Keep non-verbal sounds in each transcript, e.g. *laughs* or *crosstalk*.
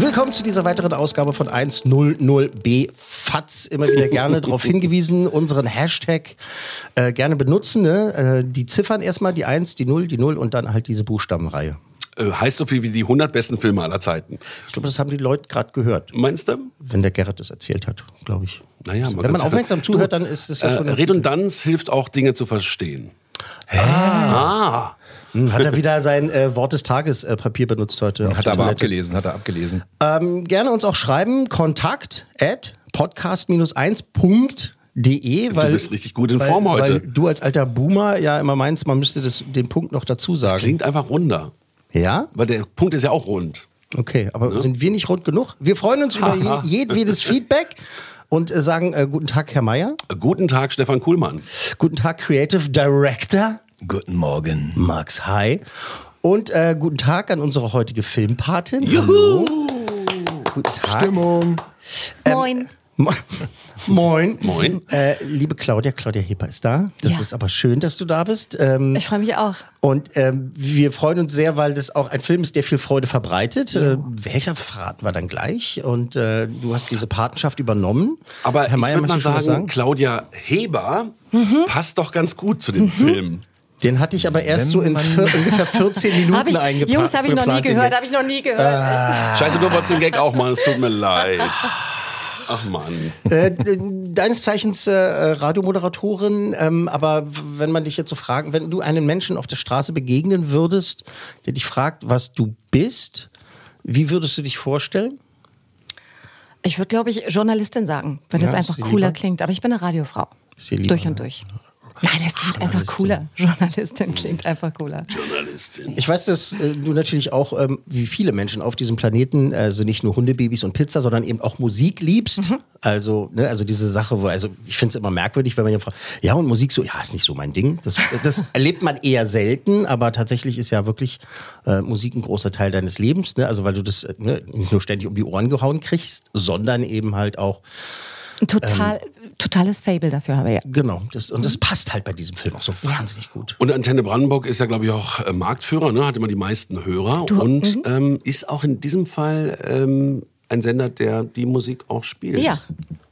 Willkommen zu dieser weiteren Ausgabe von 100b FATS. Immer wieder gerne *laughs* darauf hingewiesen, unseren Hashtag äh, gerne benutzen. Ne? Äh, die Ziffern erstmal, die 1, die 0, die 0 und dann halt diese Buchstabenreihe. Äh, heißt so viel wie die 100 besten Filme aller Zeiten. Ich glaube, das haben die Leute gerade gehört, Meinst du? wenn der Gerrit das erzählt hat, glaube ich. Naja, Wenn man kann's ja- aufmerksam zuhört, dann ist es ja Äh, schon... Redundanz hilft auch, Dinge zu verstehen. Hm, Hat er wieder sein äh, Wort des Tages äh, Papier benutzt heute? Hat er aber Toilette. abgelesen, hat er abgelesen. Ähm, gerne uns auch schreiben, kontakt at podcast-1.de. Weil, du bist richtig gut in Form weil, heute. Weil du als alter Boomer ja immer meinst, man müsste das, den Punkt noch dazu sagen. Klingt einfach runder. ja? Weil der Punkt ist ja auch rund. Okay, aber sind wir nicht rund genug? Wir freuen uns über *laughs* je, jedwedes Feedback und äh, sagen äh, guten Tag, Herr Meier. Guten Tag, Stefan Kuhlmann. Guten Tag, Creative Director Guten Morgen. Max Hi. Und äh, guten Tag an unsere heutige Filmpatin. Hallo. Guten Tag. Stimmung. Moin. *laughs* Mo- Moin. Moin. Äh, liebe Claudia, Claudia Heper ist da. Das Ja. ist aber schön, dass du da bist. Ähm, Ich freue mich auch. und ähm, wir freuen uns sehr, weil das auch ein Film ist, der viel Freude verbreitet. Äh, welcher verraten wir dann gleich? Und äh, du hast diese Patenschaft übernommen. Aber Herr Mayer, ich würde mal was sagen, Claudia Heber Mhm. passt doch ganz gut zu dem Film. Den hatte ich aber erst so in vier, ungefähr 14 *laughs* Minuten Hab ich, eingepackt. Jungs, habe ich noch nie gehört, habe ich noch nie gehört. Ah. Scheiße, du wolltest den Gag auch machen, es tut mir leid. Ach Mann. Äh, deines Zeichens äh, Radiomoderatorin, ähm, aber wenn man dich jetzt so fragen, wenn du einem Menschen auf der Straße begegnen würdest, der dich fragt, was du bist, wie würdest du dich vorstellen? Ich würde, glaube ich, Journalistin sagen, wenn Ja, das einfach cooler lieber? klingt. Aber ich bin eine Radiofrau. Durch und durch. Nein, es klingt einfach cooler. *laughs* Journalistin klingt einfach cooler. Journalistin. Ich weiß, dass äh, du natürlich auch, ähm, wie viele Menschen auf diesem Planeten, also nicht nur Hundebabys und Pizza, sondern eben auch Musik liebst. Also, ne, also diese Sache, wo, also ich finde es immer merkwürdig, wenn man jemand fragt, ja, und Musik so, ja, ist nicht so mein Ding. Das, das *laughs* erlebt man eher selten, aber tatsächlich ist ja wirklich äh, Musik ein großer Teil deines Lebens, ne? Also weil du das äh, ne, nicht nur ständig um die Ohren gehauen kriegst, sondern eben halt auch total, Ähm. Totales Fable dafür habe ja. Genau, das, und das passt halt bei diesem Film auch so wahnsinnig gut. Und Antenne Brandenburg ist ja, glaube ich, auch äh, Marktführer, ne? hat immer die meisten Hörer Du- und ähm, ist auch in diesem Fall ähm, ein Sender, der die Musik auch spielt. Ja.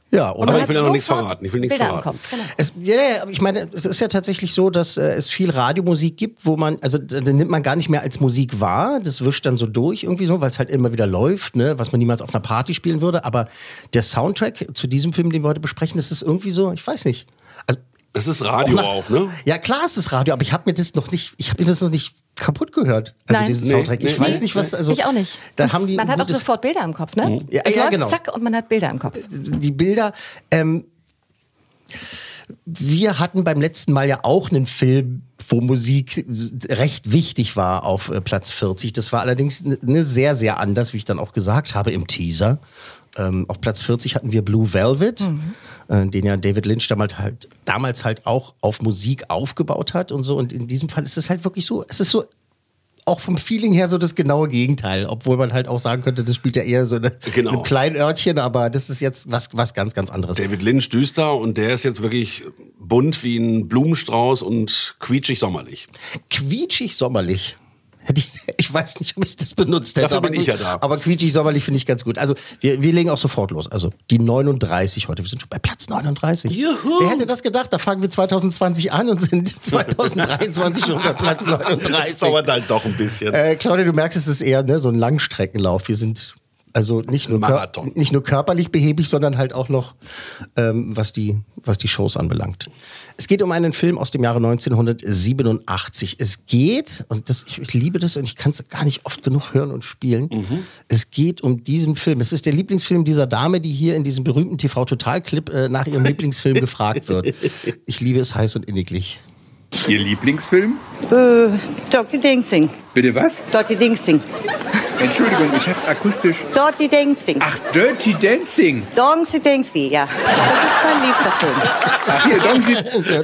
Ja, oder? man ich will ja noch nichts verraten. Ich will nichts Bilder verraten. Genau. Es, ja, ja, aber ich meine, es ist ja tatsächlich so, dass äh, es viel Radiomusik gibt, wo man, also da da nimmt man gar nicht mehr als Musik wahr, das wischt dann so durch irgendwie so, weil es halt immer wieder läuft, ne, was man niemals auf einer Party spielen würde. Aber der Soundtrack zu diesem Film, den wir heute besprechen, das ist irgendwie so, ich weiß nicht. Also, Das ist Radio nach- auch, ne? Ja, klar ist es Radio, aber ich habe mir das noch nicht, ich habe mir das noch nicht kaputt gehört. Also Nein. diesen Nee, Soundtrack. Ich nee, weiß nee, nicht, was, also. ich auch nicht. Da haben die man hat auch sofort Bilder im Kopf, ne? Ja, es ja, läuft, genau. Zack, und man hat Bilder im Kopf. die Bilder. Ähm, wir hatten beim letzten Mal ja auch einen Film, wo Musik recht wichtig war auf äh, Platz 40. Das war allerdings ne sehr, sehr anders, wie ich dann auch gesagt habe im Teaser. Ähm, auf Platz 40 hatten wir Blue Velvet, äh, den ja David Lynch damals halt, damals halt auch auf Musik aufgebaut hat und so. Und in diesem Fall ist es halt wirklich so, es ist so auch vom Feeling her so das genaue Gegenteil, obwohl man halt auch sagen könnte, das spielt ja eher so eine, Genau. in einem kleinen Örtchen, aber das ist jetzt was, was ganz, ganz anderes. David Lynch düster und der ist jetzt wirklich bunt wie ein Blumenstrauß und quietschig sommerlich. quietschig sommerlich. *laughs* Ich, weiß nicht, ob ich das benutzt hätte. Dafür aber bin ich ja da. Aber quietschig sommerlich finde ich ganz gut. Also wir, wir legen auch sofort los. Also die 39 heute. Wir sind schon bei Platz 39. Juhu. Wer hätte das gedacht? Da fangen wir 2020 an und sind *laughs* 2023 schon bei Platz 39. *laughs* Das dauert halt doch ein bisschen. Äh, Claudia, du merkst, es ist eher ne, so ein Langstreckenlauf. Wir sind Also nicht nur, Marathon. nicht nur körperlich behäbig, sondern halt auch noch, ähm, was, die, was die Shows anbelangt. Es geht um einen Film aus dem Jahre 1987. Es geht, und das, ich, ich liebe das und ich kann es gar nicht oft genug hören und spielen, es geht um diesen Film. Es ist der Lieblingsfilm dieser Dame, die hier in diesem berühmten TV-Total-Clip äh, nach ihrem Lieblingsfilm *laughs* gefragt wird. Ich liebe es heiß und inniglich. Ihr Lieblingsfilm? Äh, Dirty Dancing. Bitte was? Dirty Dancing. Entschuldigung, ich hab's akustisch. Dirty Dancing. Ach, Dirty Dancing. Dancing Dancing, ja. Das ist mein liebster Film. Ach, hier, Dongsi. Ja,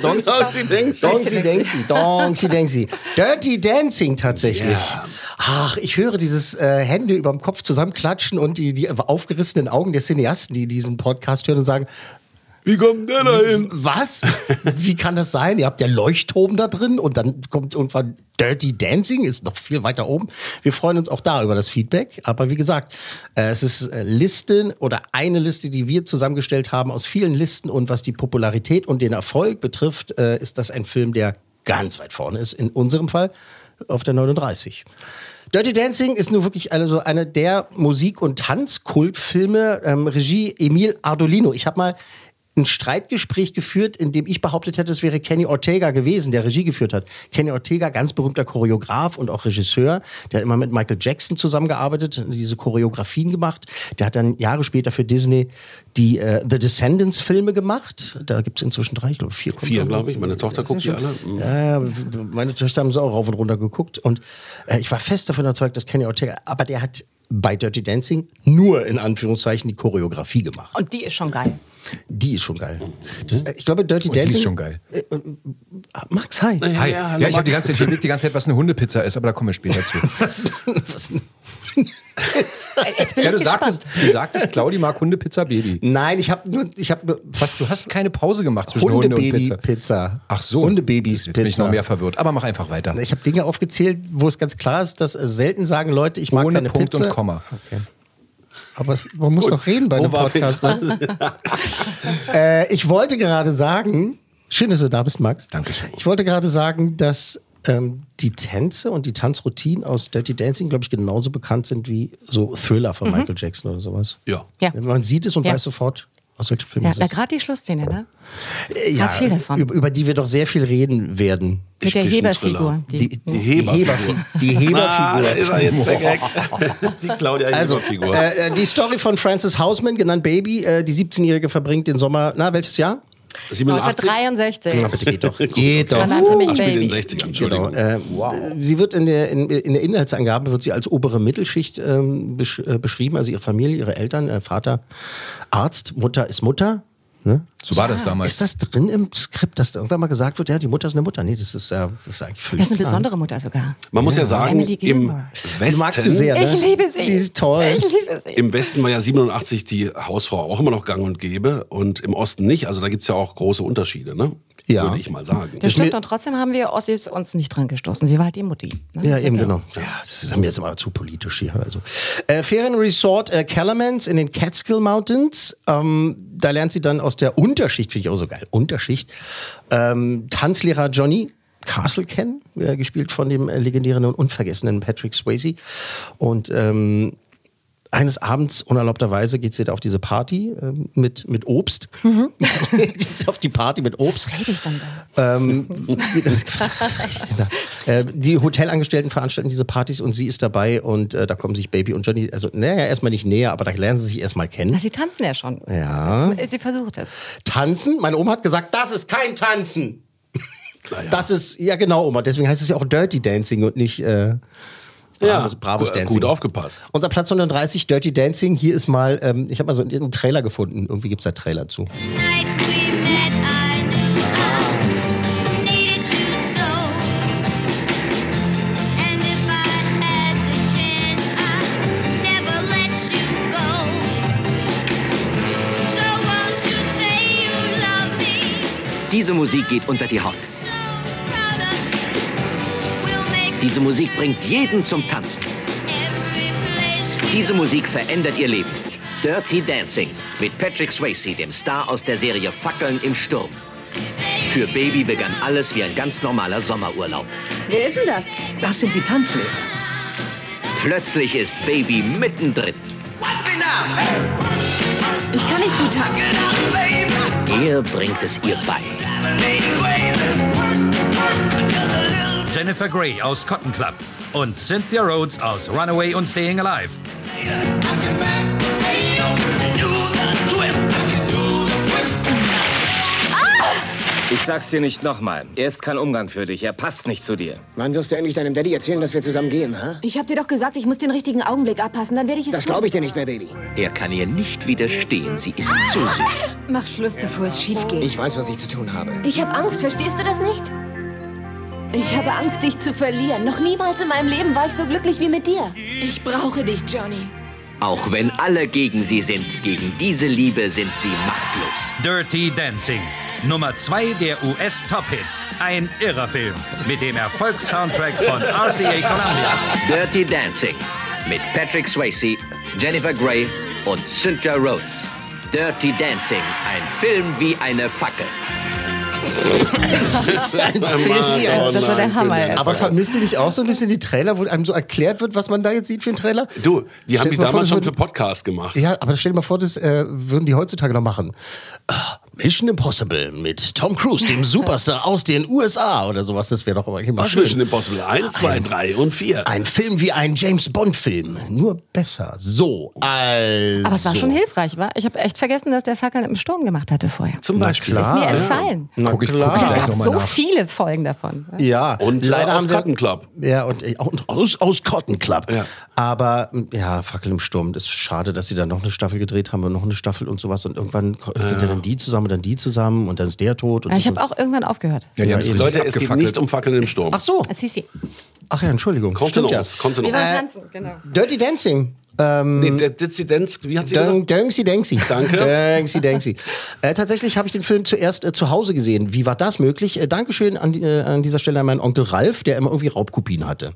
Denksy, Donksy Denksy. Dirty Dancing tatsächlich. Ach, ich höre dieses äh, Hände überm Kopf zusammenklatschen und die, die aufgerissenen Augen der Cineasten, die diesen Podcast hören und sagen, Wie kommt der da hin? was? Wie kann das sein? Ihr habt ja Leuchtturm da drin und dann kommt irgendwann Dirty Dancing, ist noch viel weiter oben. Wir freuen uns auch da über das Feedback. Aber wie gesagt, äh, es ist äh, Listen oder eine Liste, die wir zusammengestellt haben aus vielen Listen. Und was die Popularität und den Erfolg betrifft, äh, ist das ein Film, der ganz weit vorne ist. In unserem Fall auf der 39. Dirty Dancing ist nur wirklich eine, eine der Musik- und Tanzkultfilme. Ähm, Regie Emil Ardolino. Ich habe mal ein Streitgespräch geführt, in dem ich behauptet hätte, es wäre Kenny Ortega gewesen, der Regie geführt hat. Kenny Ortega, ganz berühmter Choreograf und auch Regisseur, der hat immer mit Michael Jackson zusammengearbeitet, diese Choreografien gemacht. Der hat dann Jahre später für Disney die äh, The Descendants Filme gemacht. Da gibt es inzwischen drei, ich glaube vier. Vier, glaube ich. Meine Tochter guckt die alle. Ja, ja, meine Töchter haben so auch rauf und runter geguckt und äh, ich war fest davon überzeugt, dass Kenny Ortega, aber der hat bei Dirty Dancing nur in Anführungszeichen die Choreografie gemacht. Und die ist schon geil. Die ist schon geil. Das, äh, ich glaube, Dirty Und die Dancing. ist schon geil. Äh, äh, Max, hi. Hi. ja, Ja, hallo, ich habe die ganze Zeit ich überlegt die ganze Zeit, was eine Hundepizza ist, aber da kommen wir später zu. *laughs* Was, was, Jetzt bin Ja, ich du sagtest, du sagtest, Claudi mag Hundepizza Baby. nein, ich habe nur, ich habe Was, du hast keine Pause gemacht zwischen Hunde und Hundebaby Pizza. Pizza. Ach so. Hundebabys Jetzt bin ich noch Pizza. mehr verwirrt. Aber mach einfach weiter. Ich habe Dinge aufgezählt, wo es ganz klar ist, dass äh, selten sagen Leute, ich mag Ohne keine Punkt Pizza. und Komma. Aber man muss doch reden bei Wo einem Podcast. Ne? *laughs* äh, ich wollte gerade sagen, schön, dass du da bist, Max. Dankeschön. Ich wollte gerade sagen, dass ähm, die Tänze und die Tanzroutinen aus Dirty Dancing, glaube ich, genauso bekannt sind wie so Thriller von Michael Jackson oder sowas. Ja. Ja. Man sieht es und Ja. weiß sofort, aus welchem Film Ja, es da ist. gerade die Schlussszene, ne? Äh, ja, viel davon. Über, über die wir doch sehr viel reden werden. Mit der Küchenthriller. Heberfigur. Die, die, Heberfigur. Heberfigur. Die Ah, da Heberfigur. ist er jetzt der Gag. *laughs* Die Claudia Also, Heber-Figur. äh, äh, die Story von Frances Hausman, genannt Baby. Äh, die 17-Jährige verbringt den Sommer, na, welches Jahr? 87? 1963. Na, bitte geht doch. *laughs* Geht doch. Man nannte mich Ach, spielt in Baby. den 60ern, Entschuldigung. Genau. Äh, Sie wird in der, in, in der Inhaltsangabe wird sie als obere Mittelschicht ähm, besch äh, beschrieben, also ihre Familie, ihre Eltern, äh, Vater Arzt, Mutter ist Mutter. Ne? So war das damals. Ist das drin im Skript, dass da irgendwann mal gesagt wird, ja, die Mutter ist eine Mutter? Nee, das ist, ja das ist eigentlich völlig Das ist eine klar. besondere Mutter sogar. Man muss ja sagen, Emily im Westen, magst du sehr, ne? Ich liebe sie. Die ist toll. Ich liebe sie. Im Westen war ja 87 die Hausfrau auch immer noch gang und gäbe und im Osten nicht. Also da gibt's ja auch große Unterschiede, ne? Ja. Würde ich mal sagen. Das stimmt, mir- und trotzdem haben wir Ossis uns nicht dran gestoßen. Sie war halt die Mutti. Ne? Ja, eben genau. Ja, das ist mir jetzt immer zu politisch hier. Also. Äh, Ferienresort äh, Calamans in den Catskill Mountains. Ähm, da lernt sie dann aus der Unterschicht, finde ich auch so geil, Unterschicht, ähm, Tanzlehrer Johnny Castle kennen, äh, gespielt von dem äh, legendären und unvergessenen Patrick Swayze. Und ähm, eines Abends, unerlaubterweise, geht sie da auf diese Party ähm, mit, mit Obst. *laughs* geht sie auf die Party mit Obst. Was rede ich dann da? Ähm, *laughs* was, rede ich denn da? Äh, die Hotelangestellten veranstalten diese Partys und sie ist dabei und äh, da kommen sich Baby und Johnny, also naja, erstmal nicht näher, aber da lernen sie sich erstmal kennen. Na, sie tanzen ja schon. Ja. Sie versucht es. Tanzen? Meine Oma hat gesagt, das ist kein Tanzen. *laughs* Das ist, ja genau, Oma, deswegen heißt es ja auch Dirty Dancing und nicht äh, Bravos, Bravos gu- Dancing. gut aufgepasst. Unser Platz 130, Dirty Dancing. Hier ist mal, ähm, ich habe mal so einen Trailer gefunden. Irgendwie gibt es da Trailer zu. Diese Musik geht unter die Haut. Diese Musik bringt jeden zum Tanzen. Diese Musik verändert ihr Leben. Dirty Dancing mit Patrick Swayze, dem Star aus der Serie Fackeln im Sturm. Für Baby begann alles wie ein ganz normaler Sommerurlaub. Wer ist denn das? Das sind die Tanzlehrer. Plötzlich ist Baby mittendrin. Ich kann nicht gut tanzen. Er bringt es ihr bei. Jennifer Grey aus Cotton Club und Cynthia Rhodes aus Runaway und Staying Alive. Ich sag's dir nicht nochmal. Er ist kein Umgang für dich. Er passt nicht zu dir. Wann wirst du endlich deinem Daddy erzählen, dass wir zusammen gehen, ha? Ich hab dir doch gesagt, ich muss den richtigen Augenblick abpassen, dann werde ich es Das glaube ich dir nicht mehr, Baby. Er kann ihr nicht widerstehen. Sie ist zu süß. Mach Schluss, bevor es schief geht. Ich weiß, was ich zu tun habe. Ich habe Angst, verstehst du das nicht? Ich habe Angst, dich zu verlieren. Noch niemals in meinem Leben war ich so glücklich wie mit dir. Ich brauche dich, Johnny. Auch wenn alle gegen sie sind, gegen diese Liebe sind sie machtlos. Dirty Dancing. Nummer 2 der US-Top-Hits. Ein irrer Film mit dem Erfolgssoundtrack von RCA Columbia. Dirty Dancing mit Patrick Swayze, Jennifer Grey und Cynthia Rhodes. Dirty Dancing, ein Film wie eine Fackel. Oh Das war der Hammer. Aber vermisst ihr nicht auch so ein bisschen die Trailer, wo einem so erklärt wird, was man da jetzt sieht für einen Trailer? Du, die haben die vor, damals das schon für Podcast gemacht. Ja, aber stell dir mal vor, das äh, würden die heutzutage noch machen. Ah, Mission Impossible mit Tom Cruise, dem *laughs* Superstar aus den USA oder sowas. Das wäre doch aber immer Ach, schön. Mission Impossible 1, 2, 3 und 4. Ein Film wie ein James Bond-Film, nur besser. So, also. Aber es war schon hilfreich, war? Ich habe echt vergessen, dass der Fackeln im Sturm gemacht hatte vorher. Zum Beispiel. Ist mir ja. entfallen. Na Guck ich- guck ich es gab so nach. viele Folgen davon. Ja, Und leider äh, aus haben sie Cotton Club. Ja, und, äh, und aus, aus Cotton Club. Ja. Aber ja, Fackel im Sturm. Das ist schade, dass sie dann noch eine Staffel gedreht haben und noch eine Staffel und sowas. Und irgendwann sind ja dann die zusammen und dann die zusammen und dann ist der tot. Und Ja, ich habe auch irgendwann aufgehört. Ja, die haben Leute, es geht nicht um Fackeln im Sturm. Ach so. Ah, Sisi. Ach ja, Entschuldigung. Ja. Kontenance, Kontenance. Wir waren Äh, tanzen, genau. Dirty Dancing. Ähm, Nee, der Dizidenz, wie hat sie Deng- gesagt? Denksi Denksi. Danke. Denksi Denksi. Äh, tatsächlich habe ich den Film zuerst äh, zu Hause gesehen. Wie war das möglich? Äh, Dankeschön an, äh, an dieser Stelle an meinen Onkel Ralf, der immer irgendwie Raubkopien hatte.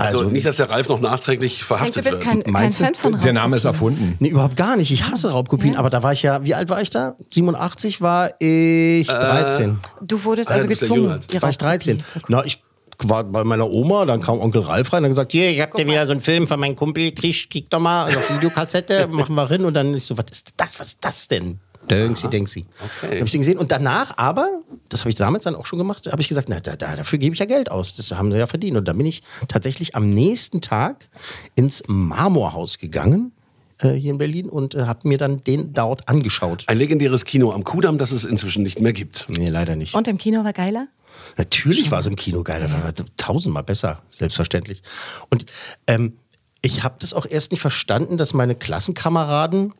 Also, nicht, dass der Ralf noch nachträglich Ich denke, verhaftet du bist wird. kein, kein Meinst? Fan von Der Name ist erfunden. Nee, überhaupt gar nicht. Ich hasse Raubkopien. Aber da war ich ja, wie alt war ich da? 87 war ich 13. Du wurdest also ja gezwungen, war ich 13. Raubkopie zu gucken. Na, ich war bei meiner Oma, dann kam Onkel Ralf rein und hat gesagt, hier, ich hab dir wieder so einen Film von meinem Kumpel, krieg, krieg doch mal also auf Videokassette, *laughs* machen wir hin. Und dann ich so, was ist das, was ist das denn? Denksi, Denksi. Okay. Hab ich den gesehen. Und danach aber, das habe ich damals dann auch schon gemacht, habe ich gesagt, na, da, da, dafür gebe ich ja Geld aus. Das haben sie ja verdient. Und dann bin ich tatsächlich am nächsten Tag ins Marmorhaus gegangen, äh, hier in Berlin, und äh, habe mir dann den dort angeschaut. Ein legendäres Kino am Kudamm, das es inzwischen nicht mehr gibt. Nee, leider nicht. Und im Kino war geiler? Natürlich war es im Kino geil, das war tausendmal besser, selbstverständlich. Und ähm, ich habe das auch erst nicht verstanden, dass meine Klassenkameraden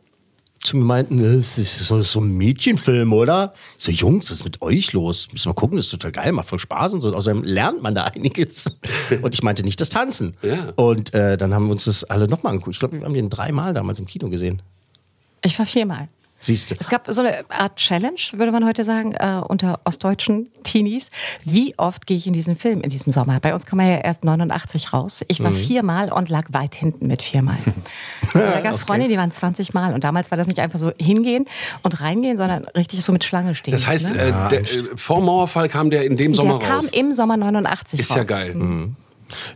zu mir meinten, das ist so, so ein Mädchenfilm, oder? So, Jungs, was ist mit euch los? Müssen wir gucken, das ist total geil, macht voll Spaß und so. Außerdem lernt man da *laughs* einiges. Und ich meinte nicht das Tanzen. Ja. Und äh, dann haben wir uns das alle nochmal angeguckt. Ich glaube, wir haben den dreimal damals im Kino gesehen. Ich war viermal. Siehst du. Es gab so eine Art Challenge, würde man heute sagen, äh, unter ostdeutschen Teenies. Wie oft gehe ich in diesen Film in diesem Sommer? Bei uns kam er ja erst 89 raus. Ich war Mhm. viermal und lag weit hinten mit viermal. *laughs* da gab es Freunde, die waren 20 Mal. Und damals war das nicht einfach so hingehen und reingehen, sondern richtig so mit Schlange stehen. Das heißt, ne? äh, der, äh, vor Mauerfall kam der in dem Sommer der kam raus. im Sommer 89 Ist raus. ja geil.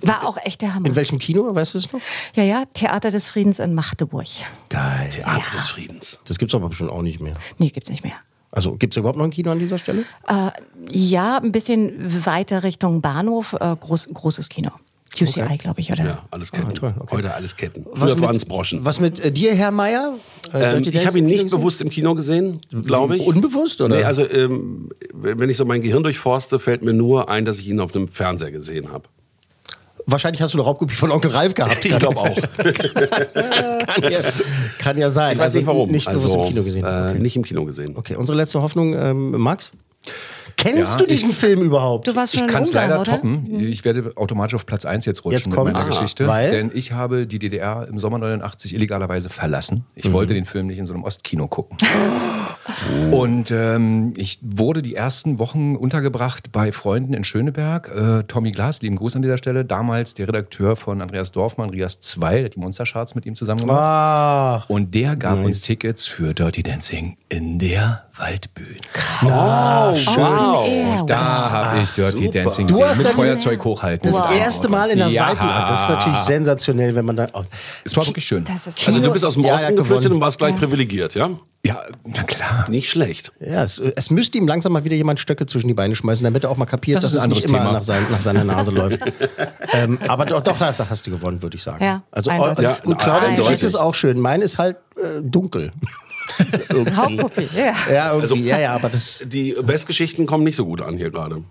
War auch echt der Hammer. In welchem Kino, weißt du es noch? Ja, ja, Theater des Friedens in Magdeburg. Geil. Theater des Friedens. Das gibt's aber bestimmt auch nicht mehr. Nee, gibt's nicht mehr. Also gibt es überhaupt noch ein Kino an dieser Stelle? Äh, ja, ein bisschen weiter Richtung Bahnhof, äh, groß, großes Kino. QCI, Okay. glaube ich, oder? Ja, alles Ketten. Ah, toll, okay. Heute alles Ketten. Was Früher mit- es Broschen. Was mit äh, dir, Herr Meier? Äh, Ähm, ich habe ihn nicht Kino gesehen? bewusst im Kino gesehen, glaube ich. Unbewusst, oder? Nee, also ähm, wenn ich so mein Gehirn durchforste, fällt mir nur ein, dass ich ihn auf einem Fernseher gesehen habe. Wahrscheinlich hast du eine Raubkopie von Onkel Ralf gehabt. Ich glaube auch. *laughs* kann, ja, kann ja sein. Ich weiß Also nicht warum. Nicht also, im Kino gesehen. Äh, Okay. Nicht im Kino gesehen. okay, unsere letzte Hoffnung, ähm, Max? Kennst Ja, du diesen ich- Film überhaupt? Du warst schon Ich kann es leider oder? toppen. Ich werde automatisch auf Platz 1 jetzt rutschen Jetzt mit kommt- meiner Ah, Geschichte. weil? Denn ich habe die DDR im Sommer 89 illegalerweise verlassen. Ich Mhm. wollte den Film nicht in so einem Ostkino gucken. *laughs* Und ähm, ich wurde die ersten Wochen untergebracht bei Freunden in Schöneberg. Äh, Tommy Glas, lieben Gruß an dieser Stelle, damals der Redakteur von Andreas Dorfmann, Rias 2, der hat die Monstercharts mit ihm zusammen gemacht. Ah, Und der gab Nice. uns Tickets für Dirty Dancing in der Waldbühne. Oh, schön. Wow. Da habe ich Dirty super. Dancing Du gesehen. Mit dann- Feuerzeug hochhalten. Das erste Mal in der ja. Waldbühne. Das ist natürlich sensationell, wenn man da. Oh. Es war wirklich schön. Das ist Also du bist aus dem Ja, Osten ja, geflüchtet und warst gleich privilegiert, ja? Ja, na klar. Nicht schlecht. Ja, es, es müsste ihm langsam mal wieder jemand Stöcke zwischen die Beine schmeißen, damit er auch mal kapiert, Das dass es nicht anderes immer Thema. nach, sein, nach seiner Nase *laughs* läuft. ähm, aber doch, doch hast, hast du gewonnen, würde ich sagen. Ja, also, eu- Ja, und Claudias. Geschichte ist auch schön. Meine ist halt äh, dunkel. *laughs* Raubkopie, ja. Ja, irgendwie, Also- ja, ja, aber das, Die Westgeschichten kommen nicht so gut an hier gerade.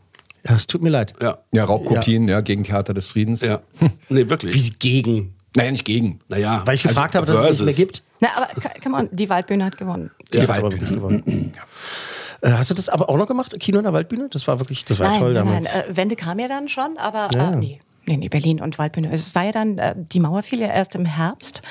ja, es tut mir leid. Ja. Ja, Raubkopien, ja. gegen Theater des Friedens. Ja. *laughs* Nee, wirklich. Wie gegen? Naja, nicht gegen. Naja. Weil ich gefragt habe, dass es nicht mehr gibt. Na, aber come on, die Waldbühne hat gewonnen. Die hat aber wirklich gewonnen. Äh, Hast du das aber auch noch gemacht? Kino in der Waldbühne? Das war wirklich, das war nein, toll nein, damals. nein. Äh, Wende kam ja dann schon, aber Ja. äh, nee. Nee, nee, Berlin und Waldbühne. Es war ja dann, äh, die Mauer fiel ja erst im Herbst.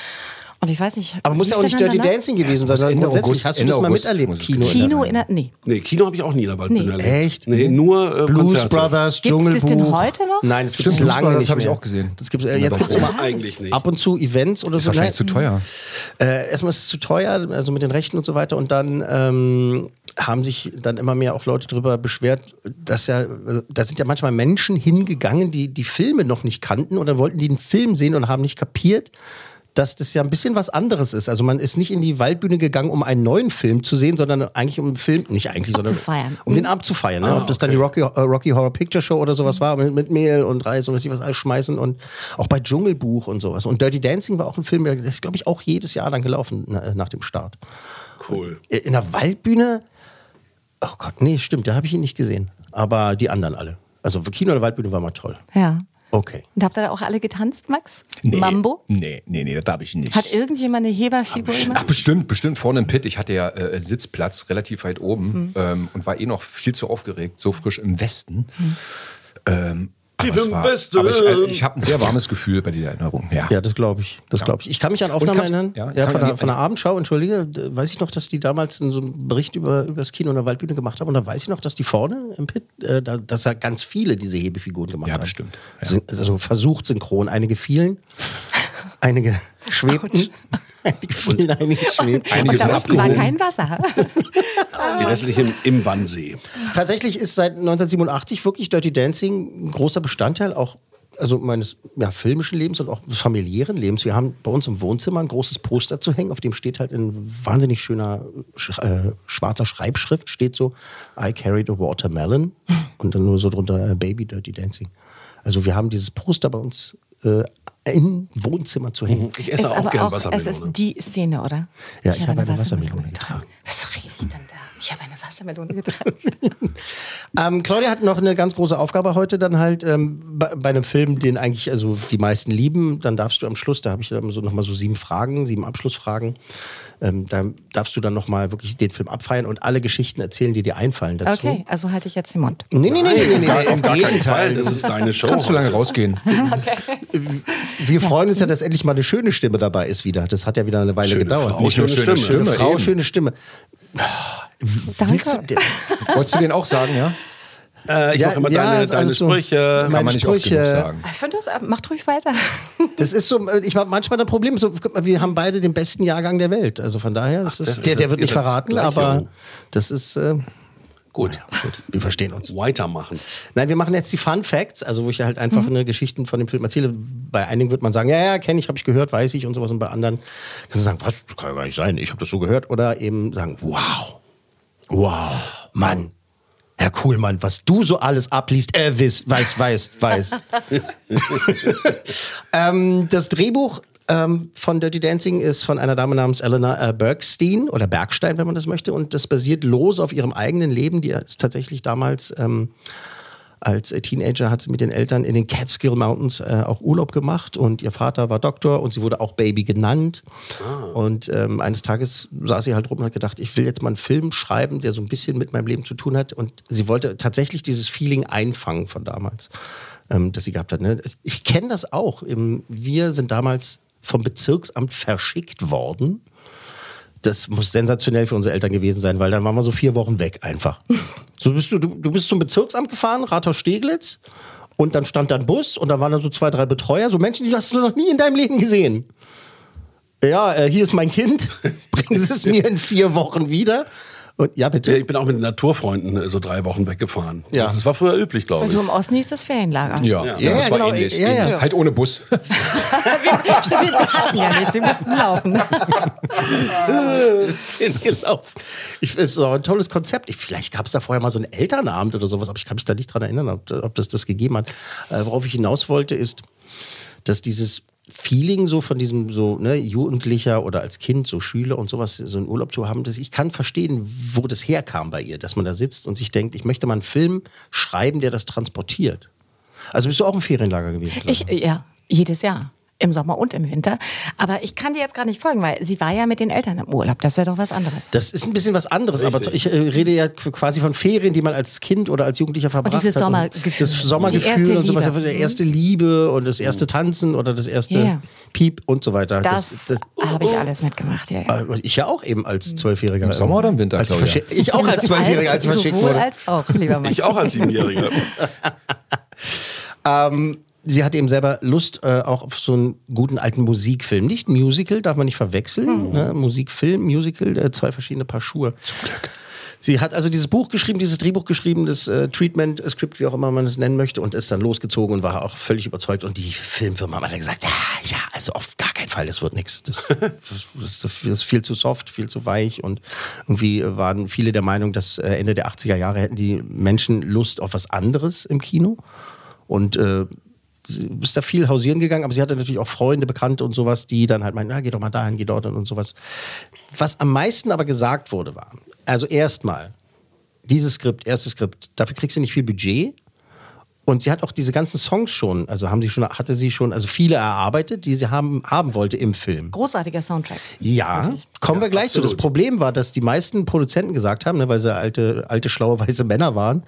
Und ich weiß nicht. aber muss ja auch nicht Dirty? Dancing gewesen sein, sondern grundsätzlich August- hast du Ende das mal August miterlebt, es Kino. Kino in der. Nee. Nee, Kino habe ich auch nie in der Waldbühne Nee. erlebt. Echt? Nee, nur äh, Blues Konzerte. Brothers, Gibt's das Dschungelbuch. denn heute noch? Nein, es gibt es lange Brothers nicht habe ich auch gesehen. Das gibt's, äh, jetzt gibt es Aber eigentlich nicht. ab und zu Events oder Ist so. wahrscheinlich Nein, zu teuer. Äh, erstmal ist es zu teuer, also mit den Rechten und so weiter. Und dann ähm, haben sich dann immer mehr auch Leute darüber beschwert, dass ja, äh, da sind ja manchmal Menschen hingegangen, die die Filme noch nicht kannten und dann wollten die einen Film sehen und haben nicht kapiert, dass das ja ein bisschen was anderes ist. Also man ist nicht in die Waldbühne gegangen, um einen neuen Film zu sehen, sondern eigentlich um einen Film, nicht eigentlich, sondern Abzufeiern. um den Abend zu feiern. Ne? Ob das dann die Rocky, äh, Rocky Horror Picture Show oder sowas war, mit, mit Mehl und Reis und was ich was alles schmeißen und auch bei Dschungelbuch und sowas. Und Dirty Dancing war auch ein Film, der ist, glaube ich, auch jedes Jahr dann gelaufen na, nach dem Start. Cool. In der Waldbühne, oh Gott, nee, stimmt, da habe ich ihn nicht gesehen. Aber die anderen alle. Also Kino der Waldbühne war mal toll. Ja. Okay. Und habt ihr da auch alle getanzt, Max? Nee. Mambo? Nee, nee, nee, das habe ich nicht. Hat irgendjemand eine Heberfigur Ach, gemacht? bestimmt, bestimmt. Vorne im Pit. Ich hatte ja äh, Sitzplatz relativ weit oben ähm, und war eh noch viel zu aufgeregt, so frisch im Westen. Ähm, aber Tief es im war- Westen. Aber ich, äh, ich habe ein sehr warmes Gefühl bei dieser Erinnerung. Ja. Ja, das glaube ich. Das Ja. glaube ich. Ich kann mich an Aufnahmen erinnern. ja, Ja, von, der, von der Abendschau, entschuldige, weiß ich noch, dass die damals in so einen Bericht über, über das Kino in der Waldbühne gemacht haben. Und da weiß ich noch, dass die vorne im Pit, äh, da, dass da ganz viele diese Hebefiguren gemacht Ja, haben. bestimmt. Ja. Syn- Also versucht synchron. Einige fielen, einige schwebten. einige *laughs* fielen, einige schwebten. Einige Und sind unten war abgehoben. kein Wasser. *laughs* Die restlichen im Wannsee. Tatsächlich ist seit 1987 wirklich Dirty Dancing ein großer Bestandteil auch also meines ja, filmischen Lebens und auch familiären Lebens. Wir haben bei uns im Wohnzimmer ein großes Poster zu hängen, auf dem steht halt in wahnsinnig schöner sch äh, schwarzer Schreibschrift steht so I carried a watermelon *laughs* und dann nur so drunter äh, Baby Dirty Dancing. Also wir haben dieses Poster bei uns äh, im Wohnzimmer zu hängen. Ich ist esse auch gern auch, es Wassermelone. ist die Szene, oder? Ja, ich habe eine Wassermelone getragen. Was rede ich denn da? Ich habe eine Wassermelone getragen. *laughs* Ähm, Claudia hat noch eine ganz große Aufgabe heute, dann halt ähm, bei, bei einem Film, den eigentlich also die meisten lieben. Dann darfst du am Schluss, da habe ich dann so nochmal so sieben Fragen, sieben Abschlussfragen. Ähm, da darfst du dann nochmal wirklich den Film abfeiern und alle Geschichten erzählen, die dir einfallen dazu. Okay, also halte ich jetzt den Mund. Nee, nee, nee, nee, nee, nee, Auf im gar keinen Gegenteil. Fall, das ist deine Show. Kannst du lange rausgehen. *laughs* Wir freuen uns ja, dass endlich mal eine schöne Stimme dabei ist wieder. Das hat ja wieder eine Weile Schöne gedauert. Frau, Nicht nur schöne schöne Stimme. Schöne Frau, eben. schöne Stimme. Du, Danke. *laughs* Wolltest du den auch sagen, ja? Äh, ich Ja, mache immer ja, deine, ist deine alles so. Sprüche. Kann Meine man nicht oft Sprüche. genug sagen. Ich finde das, äh, macht ruhig weiter. *laughs* Das ist so, äh, ich habe manchmal ein Problem. So, wir haben beide den besten Jahrgang der Welt. Also von daher, das ist, das ist der, der ja- wird nicht verraten, aber jung. das ist äh, Gut. gut. Wir verstehen uns. Weitermachen. Nein, wir machen jetzt die Fun Facts, also wo ich halt einfach eine Geschichten von dem Film erzähle. Bei einigen wird man sagen, ja, ja, kenne ich, habe ich gehört, weiß ich und sowas. Und bei anderen kannst du sagen, was, das kann ja gar nicht sein, ich habe das so gehört. Oder eben sagen, wow, wow, Mann, Herr Kuhlmann, was du so alles abliest, äh, wisst, weißt, weißt, weißt. *laughs* ähm, das Drehbuch ähm, von Dirty Dancing ist von einer Dame namens Eleanor äh, Bergstein oder Bergstein, wenn man das möchte. Und das basiert los auf ihrem eigenen Leben. Die ist tatsächlich damals ähm, als Teenager hat sie mit den Eltern in den Catskill Mountains äh, auch Urlaub gemacht und ihr Vater war Doktor und sie wurde auch Baby genannt. Und ähm, eines Tages saß sie halt rum und hat gedacht, ich will jetzt mal einen Film schreiben, der so ein bisschen mit meinem Leben zu tun hat. Und sie wollte tatsächlich dieses Feeling einfangen von damals, ähm, das sie gehabt hat. Ne? Ich kenne das auch. Wir sind damals vom Bezirksamt verschickt worden das muss sensationell für unsere Eltern gewesen sein, weil dann waren wir so vier Wochen weg einfach. *laughs* So bist du, du, du bist zum Bezirksamt gefahren, Rathaus Steglitz, und dann stand da ein Bus und da waren dann so zwei, drei Betreuer, so Menschen, die hast du noch nie in deinem Leben gesehen. Ja, äh, hier ist mein Kind, *laughs* bringen Sie es mir in vier Wochen wieder. Und ja, bitte. Ich bin auch mit Naturfreunden äh, so drei Wochen weggefahren. Ja. Das, das war früher üblich, glaube Und ich. du im Osten hieß das Ferienlager. Ja, Ja. ja, das Ja, war genau, ähnlich. ja, ja. ähnlich. Halt ohne Bus. *laughs* *laughs* Stimmt, wir hatten ja nichts, sie mussten laufen. *laughs* ist hingelaufen. Ich, es ist auch ein tolles Konzept. Ich, vielleicht gab es da vorher mal so einen Elternabend oder sowas, aber ich kann mich da nicht dran erinnern, ob, ob das das gegeben hat. Äh, worauf ich hinaus wollte, ist, dass dieses Feeling so von diesem so ne, Jugendlicher oder als Kind, so Schüler und sowas, so ein Urlaub zu haben, dass ich kann verstehen, wo das herkam bei ihr, dass man da sitzt und sich denkt, ich möchte mal einen Film schreiben, der das transportiert. Also bist du auch im Ferienlager gewesen? Clara? Ich, ja, jedes Jahr. Im Sommer und im Winter. Aber ich kann dir jetzt gar nicht folgen, weil sie war ja mit den Eltern im Urlaub. Das wäre doch was anderes. Das ist ein bisschen was anderes, aber Richtig. ich äh, rede ja qu- quasi von Ferien, die man als Kind oder als Jugendlicher verbracht dieses hat. Und Sommergefühl. Das Die Sommergefühl erste und sowas, Liebe. der erste Liebe und das erste Tanzen oder das erste Ja, ja. Piep und so weiter. Das, habe ich alles mitgemacht, ja. ja. äh, ich ja auch eben als Zwölfjähriger. Im Sommer oder im Winter, ich auch als *laughs* Zwölfjähriger, als ich verschickt wurde. als auch, lieber *laughs* Max. Ich auch als Siebenjähriger. *laughs* Ähm, sie hatte eben selber Lust äh, auch auf so einen guten alten Musikfilm. Nicht Musical, darf man nicht verwechseln. Ne? Musikfilm, Musical, äh, zwei verschiedene Paar Schuhe. Zum Glück. Sie hat also dieses Buch geschrieben, dieses Drehbuch geschrieben, das äh, Treatment-Skript, wie auch immer man es nennen möchte, und ist dann losgezogen und war auch völlig überzeugt. Und die Filmfirma hat alle gesagt, ja, ja, also auf gar keinen Fall, das wird nichts. *laughs* Das, das, das, ist viel zu soft, viel zu weich. Und irgendwie waren viele der Meinung, dass äh, Ende der 80er Jahre hätten die Menschen Lust auf was anderes im Kino. Und äh, ist da viel hausieren gegangen, aber sie hatte natürlich auch Freunde, Bekannte und sowas, die dann halt meinen, na, geh doch mal dahin, geh dort hin und sowas. Was am meisten aber gesagt wurde, war, also erstmal, dieses Skript, erstes Skript, dafür kriegst du nicht viel Budget. Und sie hat auch diese ganzen Songs schon, also haben sie schon, hatte sie schon, also viele erarbeitet, die sie haben, haben wollte im Film. Großartiger Soundtrack. Ja, kommen wir gleich zu. Das Problem war, dass die meisten Produzenten gesagt haben, ne, weil sie alte, alte, schlaue, *laughs* weiße Männer waren,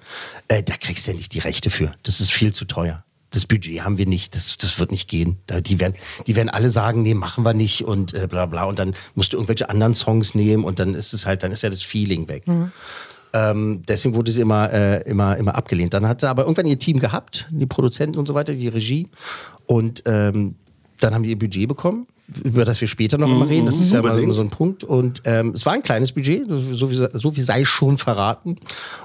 äh, da kriegst du ja nicht die Rechte für. Das ist viel zu teuer. Das Budget haben wir nicht, das, das wird nicht gehen. Da, die, werden, die werden alle sagen, nee, machen wir nicht und äh, bla bla. Und dann musst du irgendwelche anderen Songs nehmen und dann ist es halt, dann ist ja das Feeling weg. Ähm, deswegen wurde sie immer, äh, immer, immer abgelehnt. Dann hat sie aber irgendwann ihr Team gehabt, die Produzenten und so weiter, die Regie. Und ähm, dann haben die ihr Budget bekommen, über das wir später noch mal reden. Das ist ja immer unbedingt. so ein Punkt. Und ähm, es war ein kleines Budget, so wie, so wie sei schon verraten.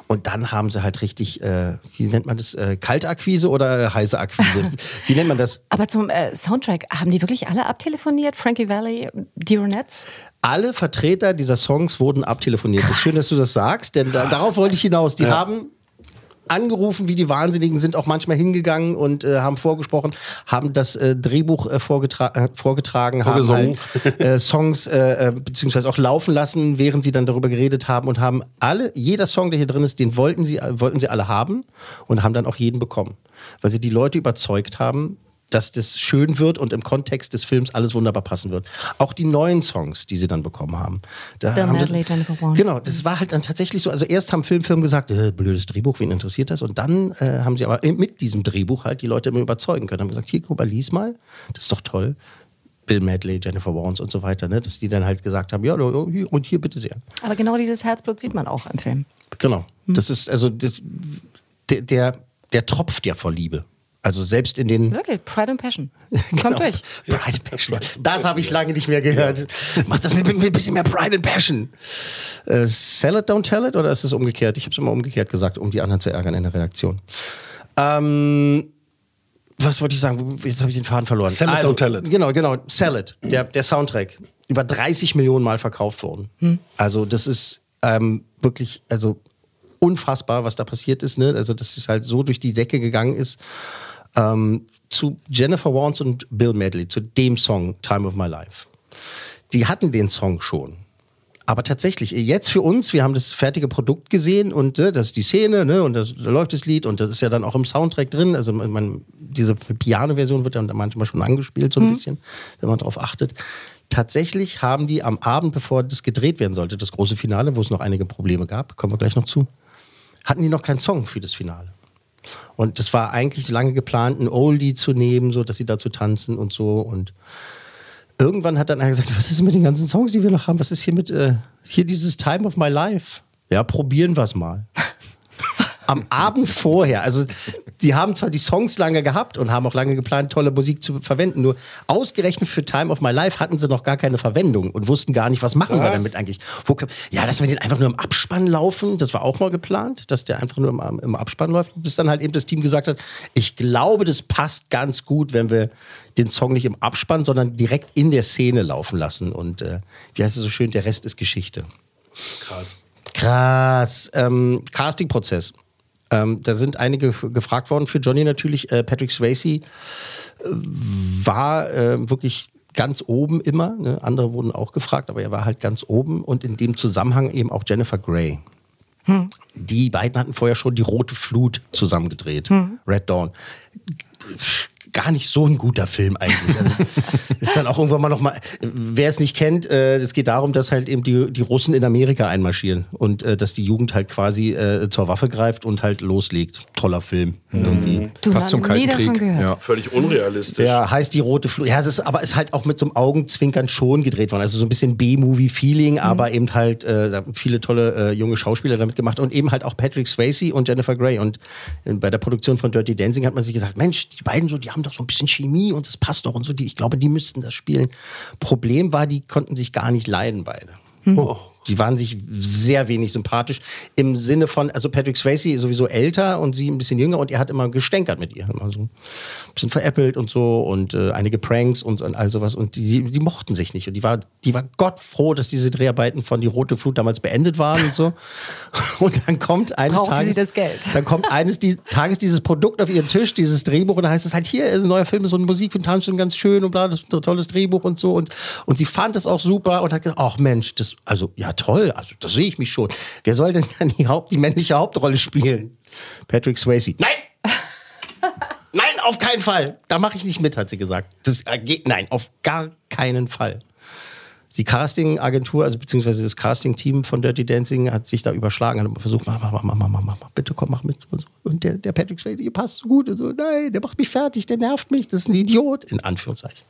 Und dann haben sie halt richtig, äh, wie nennt man das, äh, kalte Akquise oder heiße Akquise? *laughs* wie nennt man das? Aber zum äh, Soundtrack, haben die wirklich alle abtelefoniert? Frankie Valley, die Ronettes? Alle Vertreter dieser Songs wurden abtelefoniert. Es ist schön, dass du das sagst, denn da, darauf wollte ich hinaus. Die haben angerufen wie die Wahnsinnigen, sind auch manchmal hingegangen und äh, haben vorgesprochen, haben das äh, Drehbuch äh, vorgetra äh, vorgetragen, haben halt, äh, Songs äh, beziehungsweise auch laufen lassen, während sie dann darüber geredet haben und haben alle, jeder Song, der hier drin ist, den wollten sie, wollten sie alle haben und haben dann auch jeden bekommen, weil sie die Leute überzeugt haben, dass das schön wird und im Kontext des Films alles wunderbar passen wird. Auch die neuen Songs, die sie dann bekommen haben. Da Bill haben Medley, Jennifer Warnes. Genau, das war halt dann tatsächlich so. Also erst haben Filmfirmen gesagt, äh, blödes Drehbuch, wen interessiert das? Und dann äh, haben sie aber mit diesem Drehbuch halt die Leute immer überzeugen können. Haben gesagt, hier, guck mal, lies mal, das ist doch toll. Bill Medley, Jennifer Warnes und so weiter, ne? dass die dann halt gesagt haben, ja, und hier bitte sehr. Aber genau dieses Herzblut sieht man auch im Film. Genau. Das ist also das, der, der, der tropft ja vor Liebe. Also selbst in den Wirklich, Pride and Passion. *laughs* Genau. Kommt durch. Pride and Passion. Das habe ich lange nicht mehr gehört. Mach das mit, mit ein bisschen mehr Pride and Passion. Äh, sell it, don't tell it oder ist es umgekehrt? Ich habe es immer umgekehrt gesagt, um die anderen zu ärgern in der Redaktion. Ähm, was wollte ich sagen? Jetzt habe ich den Faden verloren. Sell it, don't tell it. Genau, genau. Sell it. Der, der Soundtrack. Über 30 Millionen Mal verkauft worden. Also das ist ähm, wirklich, also unfassbar, was da passiert ist. Ne? Also dass es halt so durch die Decke gegangen ist. Ähm, zu Jennifer Warnes und Bill Medley, zu dem Song Time of My Life. Die hatten den Song schon. Aber tatsächlich, jetzt für uns, wir haben das fertige Produkt gesehen und äh, das ist die Szene, ne, und das, da läuft das Lied und das ist ja dann auch im Soundtrack drin. Also man, diese Piano-Version wird ja manchmal schon angespielt, so ein bisschen, wenn man darauf achtet. Tatsächlich haben die am Abend, bevor das gedreht werden sollte, das große Finale, wo es noch einige Probleme gab, kommen wir gleich noch zu, hatten die noch keinen Song für das Finale. Und das war eigentlich lange geplant, ein Oldie zu nehmen, so dass sie dazu tanzen und so. Und irgendwann hat dann einer gesagt, was ist mit den ganzen Songs, die wir noch haben? Was ist hier mit, äh, hier dieses Time of My Life? Ja, probieren wir es mal. Am Abend vorher, also die haben zwar die Songs lange gehabt und haben auch lange geplant, tolle Musik zu verwenden, nur ausgerechnet für Time of My Life hatten sie noch gar keine Verwendung und wussten gar nicht, was machen wir Was? damit eigentlich. Wo, ja, dass wir den einfach nur im Abspann laufen, das war auch mal geplant, dass der einfach nur im, im Abspann läuft, bis dann halt eben das Team gesagt hat, ich glaube, das passt ganz gut, wenn wir den Song nicht im Abspann, sondern direkt in der Szene laufen lassen. Und äh, wie heißt es so schön, der Rest ist Geschichte. Krass. Krass. Ähm, Casting-Prozess. Ähm, da sind einige gefragt worden für Johnny natürlich. Äh, Patrick Swayze äh, war äh, wirklich ganz oben immer. Ne? Andere wurden auch gefragt, aber er war halt ganz oben. Und in dem Zusammenhang eben auch Jennifer Grey. Die beiden hatten vorher schon die Rote Flut zusammengedreht. Red Dawn. Gar nicht so ein guter Film eigentlich. Also, *laughs* ist dann auch irgendwann mal noch mal. Wer es nicht kennt, äh, es geht darum, dass halt eben die, die Russen in Amerika einmarschieren und äh, dass die Jugend halt quasi äh, zur Waffe greift und halt loslegt. Toller Film. Irgendwie. Du, Passt zum Kalten davon Krieg. gehört. Ja. Völlig unrealistisch. Ja, heißt die rote Flut. Ja, es ist aber ist halt auch mit so einem Augenzwinkern schon gedreht worden. Also so ein bisschen B-Movie-Feeling, aber eben halt äh, da haben viele tolle äh, junge Schauspieler damit gemacht und eben halt auch Patrick Swayze und Jennifer Grey. Und äh, bei der Produktion von Dirty Dancing hat man sich gesagt, Mensch, die beiden so, die haben doch so ein bisschen Chemie und das passt doch und so. Die, ich glaube, die müssten das spielen. Problem war, die konnten sich gar nicht leiden beide. Oh. Die waren sich sehr wenig sympathisch. Im Sinne von, also Patrick Swayze sowieso älter und sie ein bisschen jünger und er hat immer gestänkert mit ihr. Immer so ein bisschen veräppelt und so und äh, einige Pranks und, und all sowas. Und die, die mochten sich nicht. Und die war, die war Gott froh, dass diese Dreharbeiten von Die Rote Flut damals beendet waren und so. *laughs* Und dann kommt eines Brauchte Tages. sie das Geld. Dann kommt eines die, Tages dieses Produkt auf ihren Tisch, dieses Drehbuch, und da heißt es halt, hier ist ein neuer Film, so eine Musik von Tanzstimmen, ganz schön und bla, das ist ein tolles Drehbuch und so. Und, und sie fand es auch super und hat gesagt, ach Mensch, das, also, ja toll, also da sehe ich mich schon. Wer soll denn dann die, Haupt, die männliche Hauptrolle spielen? Patrick Swayze. Nein! *laughs* Nein, auf keinen Fall. Da mache ich nicht mit, hat sie gesagt. Das geht, nein, auf gar keinen Fall. Die Casting-Agentur, also beziehungsweise das Casting-Team von Dirty Dancing hat sich da überschlagen, hat immer versucht, mach, mach, mach, mach, mach, mach, mach, bitte komm, mach mit. Und, so. und der, der Patrick Swayze, ihr passt so gut. Und so, nein, der macht mich fertig, der nervt mich, das ist ein Idiot, in Anführungszeichen.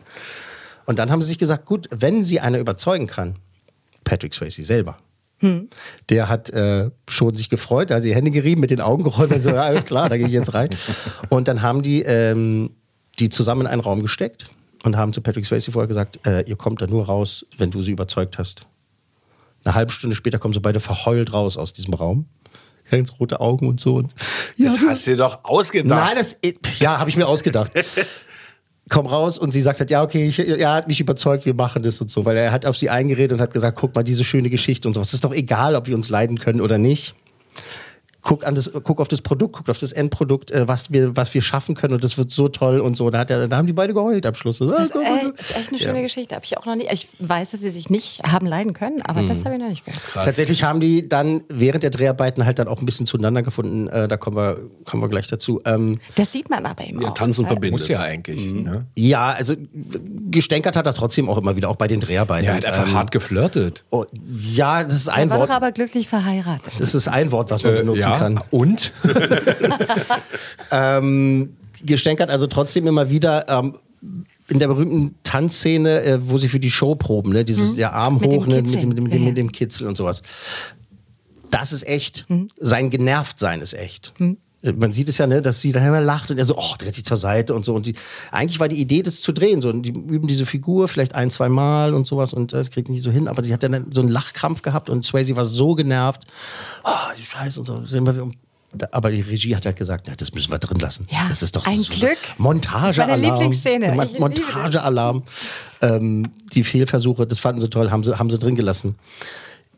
Und dann haben sie sich gesagt, gut, wenn sie einer überzeugen kann, Patrick Swayze selber, der hat äh, schon sich gefreut, also die Hände gerieben, mit den Augen gerollt, also, ja, alles klar, da gehe ich jetzt rein. Und dann haben die ähm, die zusammen in einen Raum gesteckt und haben zu Patrick Swayze vorher gesagt, äh, ihr kommt da nur raus, wenn du sie überzeugt hast. Eine halbe Stunde später kommen sie beide verheult raus aus diesem Raum. Ganz rote Augen und so. Und, Das hast du dir doch ausgedacht. Nein, das, ja, habe ich mir ausgedacht. Komm raus und sie sagt halt, ja, okay, ich, er hat mich überzeugt, wir machen das und so, weil er hat auf sie eingeredet und hat gesagt, guck mal, diese schöne Geschichte und sowas. Ist doch egal, ob wir uns leiden können oder nicht. Guck, an das, guck auf das Produkt, guck auf das Endprodukt, äh, was, wir, was wir schaffen können und das wird so toll und so. Da, hat er, da haben die beide geheult am Schluss. So, Das äh, ist echt eine schöne Ja. Geschichte. Habe ich auch noch nie. Ich weiß, dass sie sich nicht haben leiden können, aber das Mhm. habe ich noch nicht gehört. Tatsächlich haben die dann während der Dreharbeiten halt dann auch ein bisschen zueinander gefunden. Äh, da kommen wir, kommen wir gleich dazu. Ähm, Das sieht man aber eben auch. Tanzen verbindet. Muss ja eigentlich. Ne? ja, also gestänkert hat er trotzdem auch immer wieder, auch bei den Dreharbeiten. Er hat einfach Ähm, hart geflirtet. oh, ja, das ist Er ein war Wort. doch aber glücklich verheiratet. Das ist ein Wort, was man Äh, benutzen ja. kann. Und? *laughs* ähm, gestänkert also trotzdem immer wieder. Ähm, in der berühmten Tanzszene, äh, wo sie für die Show proben, ne? dieses Mhm. der Arm Mit dem hoch, ne? mit, dem, Kitzeln. mit, dem, mit, dem, Ja, mit dem Kitzel und sowas. Das ist echt. Mhm. Sein Genervtsein ist echt. Äh, Man sieht es ja, ne, dass sie dann immer lacht und er so, oh, dreht sich zur Seite und so. Und die, eigentlich war die Idee, das zu drehen. So, und die üben diese Figur vielleicht ein, zwei Mal und sowas und äh, das kriegt nicht so hin. Aber sie hat dann so einen Lachkrampf gehabt und Swayze war so genervt. Oh, die Scheiße und so. Sind wir um. Aber die Regie hat halt gesagt, na, das müssen wir drin lassen. Ja, das ist doch ein das ist Glück. Montagealarm. Meine Lieblingsszene. Montagealarm. Ähm, die Fehlversuche, das fanden sie toll, haben sie, haben sie drin gelassen.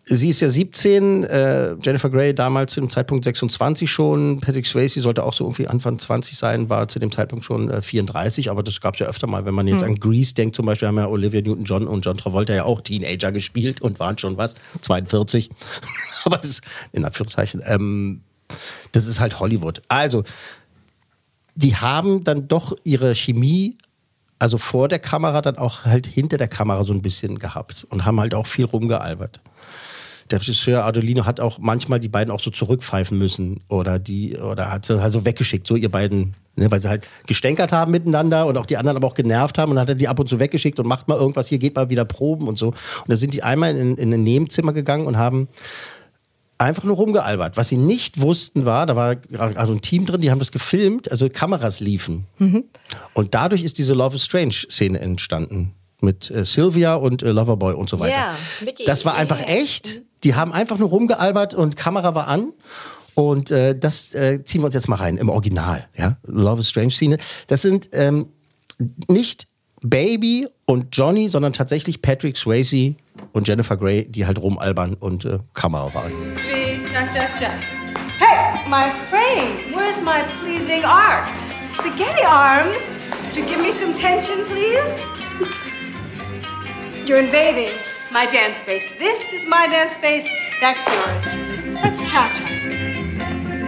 Sie ist ja 17, äh, Jennifer Grey damals zu dem Zeitpunkt 26 schon. Patrick Swayze sollte auch so irgendwie Anfang 20 sein, war zu dem Zeitpunkt schon äh, 34, aber das gab es ja öfter mal, wenn man jetzt Hm. an Grease denkt, zum Beispiel haben ja Olivia Newton-John und John Travolta ja auch Teenager gespielt und waren schon was, 42. *laughs* aber das, in Anführungszeichen, ähm, das ist halt Hollywood. Also, die haben dann doch ihre Chemie, also vor der Kamera, dann auch halt hinter der Kamera so ein bisschen gehabt und haben halt auch viel rumgealbert. Der Regisseur Adolino hat auch manchmal die beiden auch so zurückpfeifen müssen oder die oder hat sie halt so weggeschickt, so ihr beiden, ne, weil sie halt gestänkert haben miteinander und auch die anderen aber auch genervt haben und dann hat er die ab und zu weggeschickt und macht mal irgendwas, hier geht mal wieder proben und so. Und da sind die einmal in, in ein Nebenzimmer gegangen und haben einfach nur rumgealbert. Was sie nicht wussten war, da war also ein Team drin, die haben das gefilmt, also Kameras liefen. Mhm. Und dadurch ist diese Love is Strange Szene entstanden. Mit äh, Sylvia und äh, Loverboy und so weiter. Ja, Mickey. Das war einfach echt. Die haben einfach nur rumgealbert und Kamera war an. Und äh, das äh, ziehen wir uns jetzt mal rein im Original. Ja? Love is Strange Szene. Das sind ähm, nicht Baby und Johnny, sondern tatsächlich Patrick Swayze und Jennifer Grey, die halt rumalbern und äh, Kamera waren. Hey, my frame. Where's my pleasing arc? Spaghetti arms. Would you give me some tension, please? *laughs* You're invading my dance space. This is my dance space. That's yours. Let's cha cha.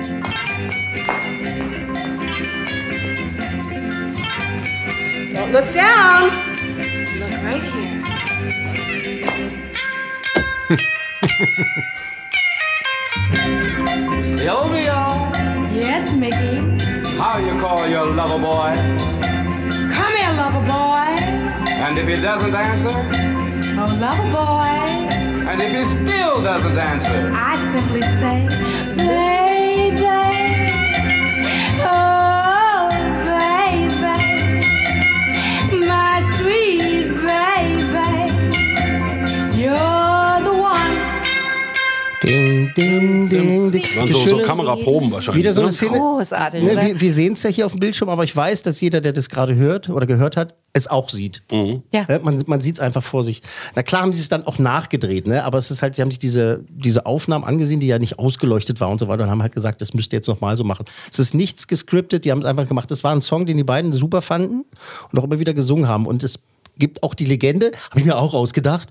Don't look down. Look right here. *laughs* Sylvia, Yes, Mickey. how you call your lover boy? Come here, lover boy. And if he doesn't answer? Oh, lover boy. And if he still doesn't answer? I simply say, baby. Oh, baby. My sweet Ding, ding, ding, ding. Waren so, so Kameraproben wahrscheinlich. Wieder so eine ne? Szene. Großartig, Ne, wir wir sehen es ja hier auf dem Bildschirm, aber ich weiß, dass jeder, der das gerade hört oder gehört hat, es auch sieht. Ja. Ja, Man, man sieht es einfach vor sich. Na klar haben sie es dann auch nachgedreht, ne? aber es ist halt, sie haben sich diese, diese Aufnahmen angesehen, die ja nicht ausgeleuchtet war und so weiter und haben halt gesagt, das müsst ihr jetzt nochmal so machen. Es ist nichts gescriptet, die haben es einfach gemacht. Das war ein Song, den die beiden super fanden und auch immer wieder gesungen haben und es gibt auch die Legende, habe ich mir auch ausgedacht,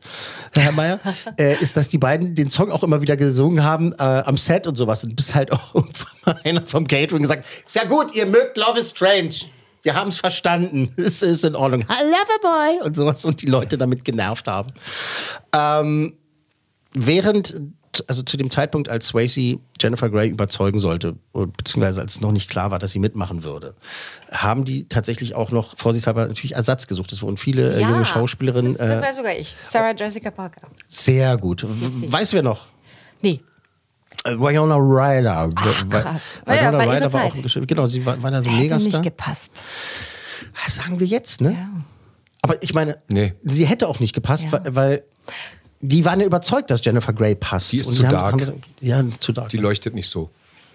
Herr Mayer, *laughs* äh, ist, dass die beiden den Song auch immer wieder gesungen haben äh, am Set und sowas. Und bis halt auch *laughs* einer vom Catering gesagt, ist ja gut, ihr mögt Love is Strange. Wir haben es verstanden. *laughs* Es ist in Ordnung. I love a boy. Und sowas und die Leute damit genervt haben. Ähm, während, also zu dem Zeitpunkt, als Swayze Jennifer Grey überzeugen sollte, beziehungsweise als es noch nicht klar war, dass sie mitmachen würde, haben die tatsächlich auch noch vorsichtshalber natürlich Ersatz gesucht. Es wurden viele äh, Ja, junge Schauspielerinnen. Das, das äh, war sogar ich. Sarah Jessica Parker. sehr gut. W- Weißt du wer noch? Nee. Äh, Winona Ryder. Ach, krass. Winona Ja, Ryder war auch Geschäft. Genau, sie war, war da so ein Hätte Megastar. nicht gepasst. Das sagen wir jetzt, ne? Aber ich meine, Nee. sie hätte auch nicht gepasst, weil, weil die waren ja überzeugt, dass Jennifer Grey passt. Die ist Und zu haben- dark. haben ja, zu dark. Die leuchtet nicht so,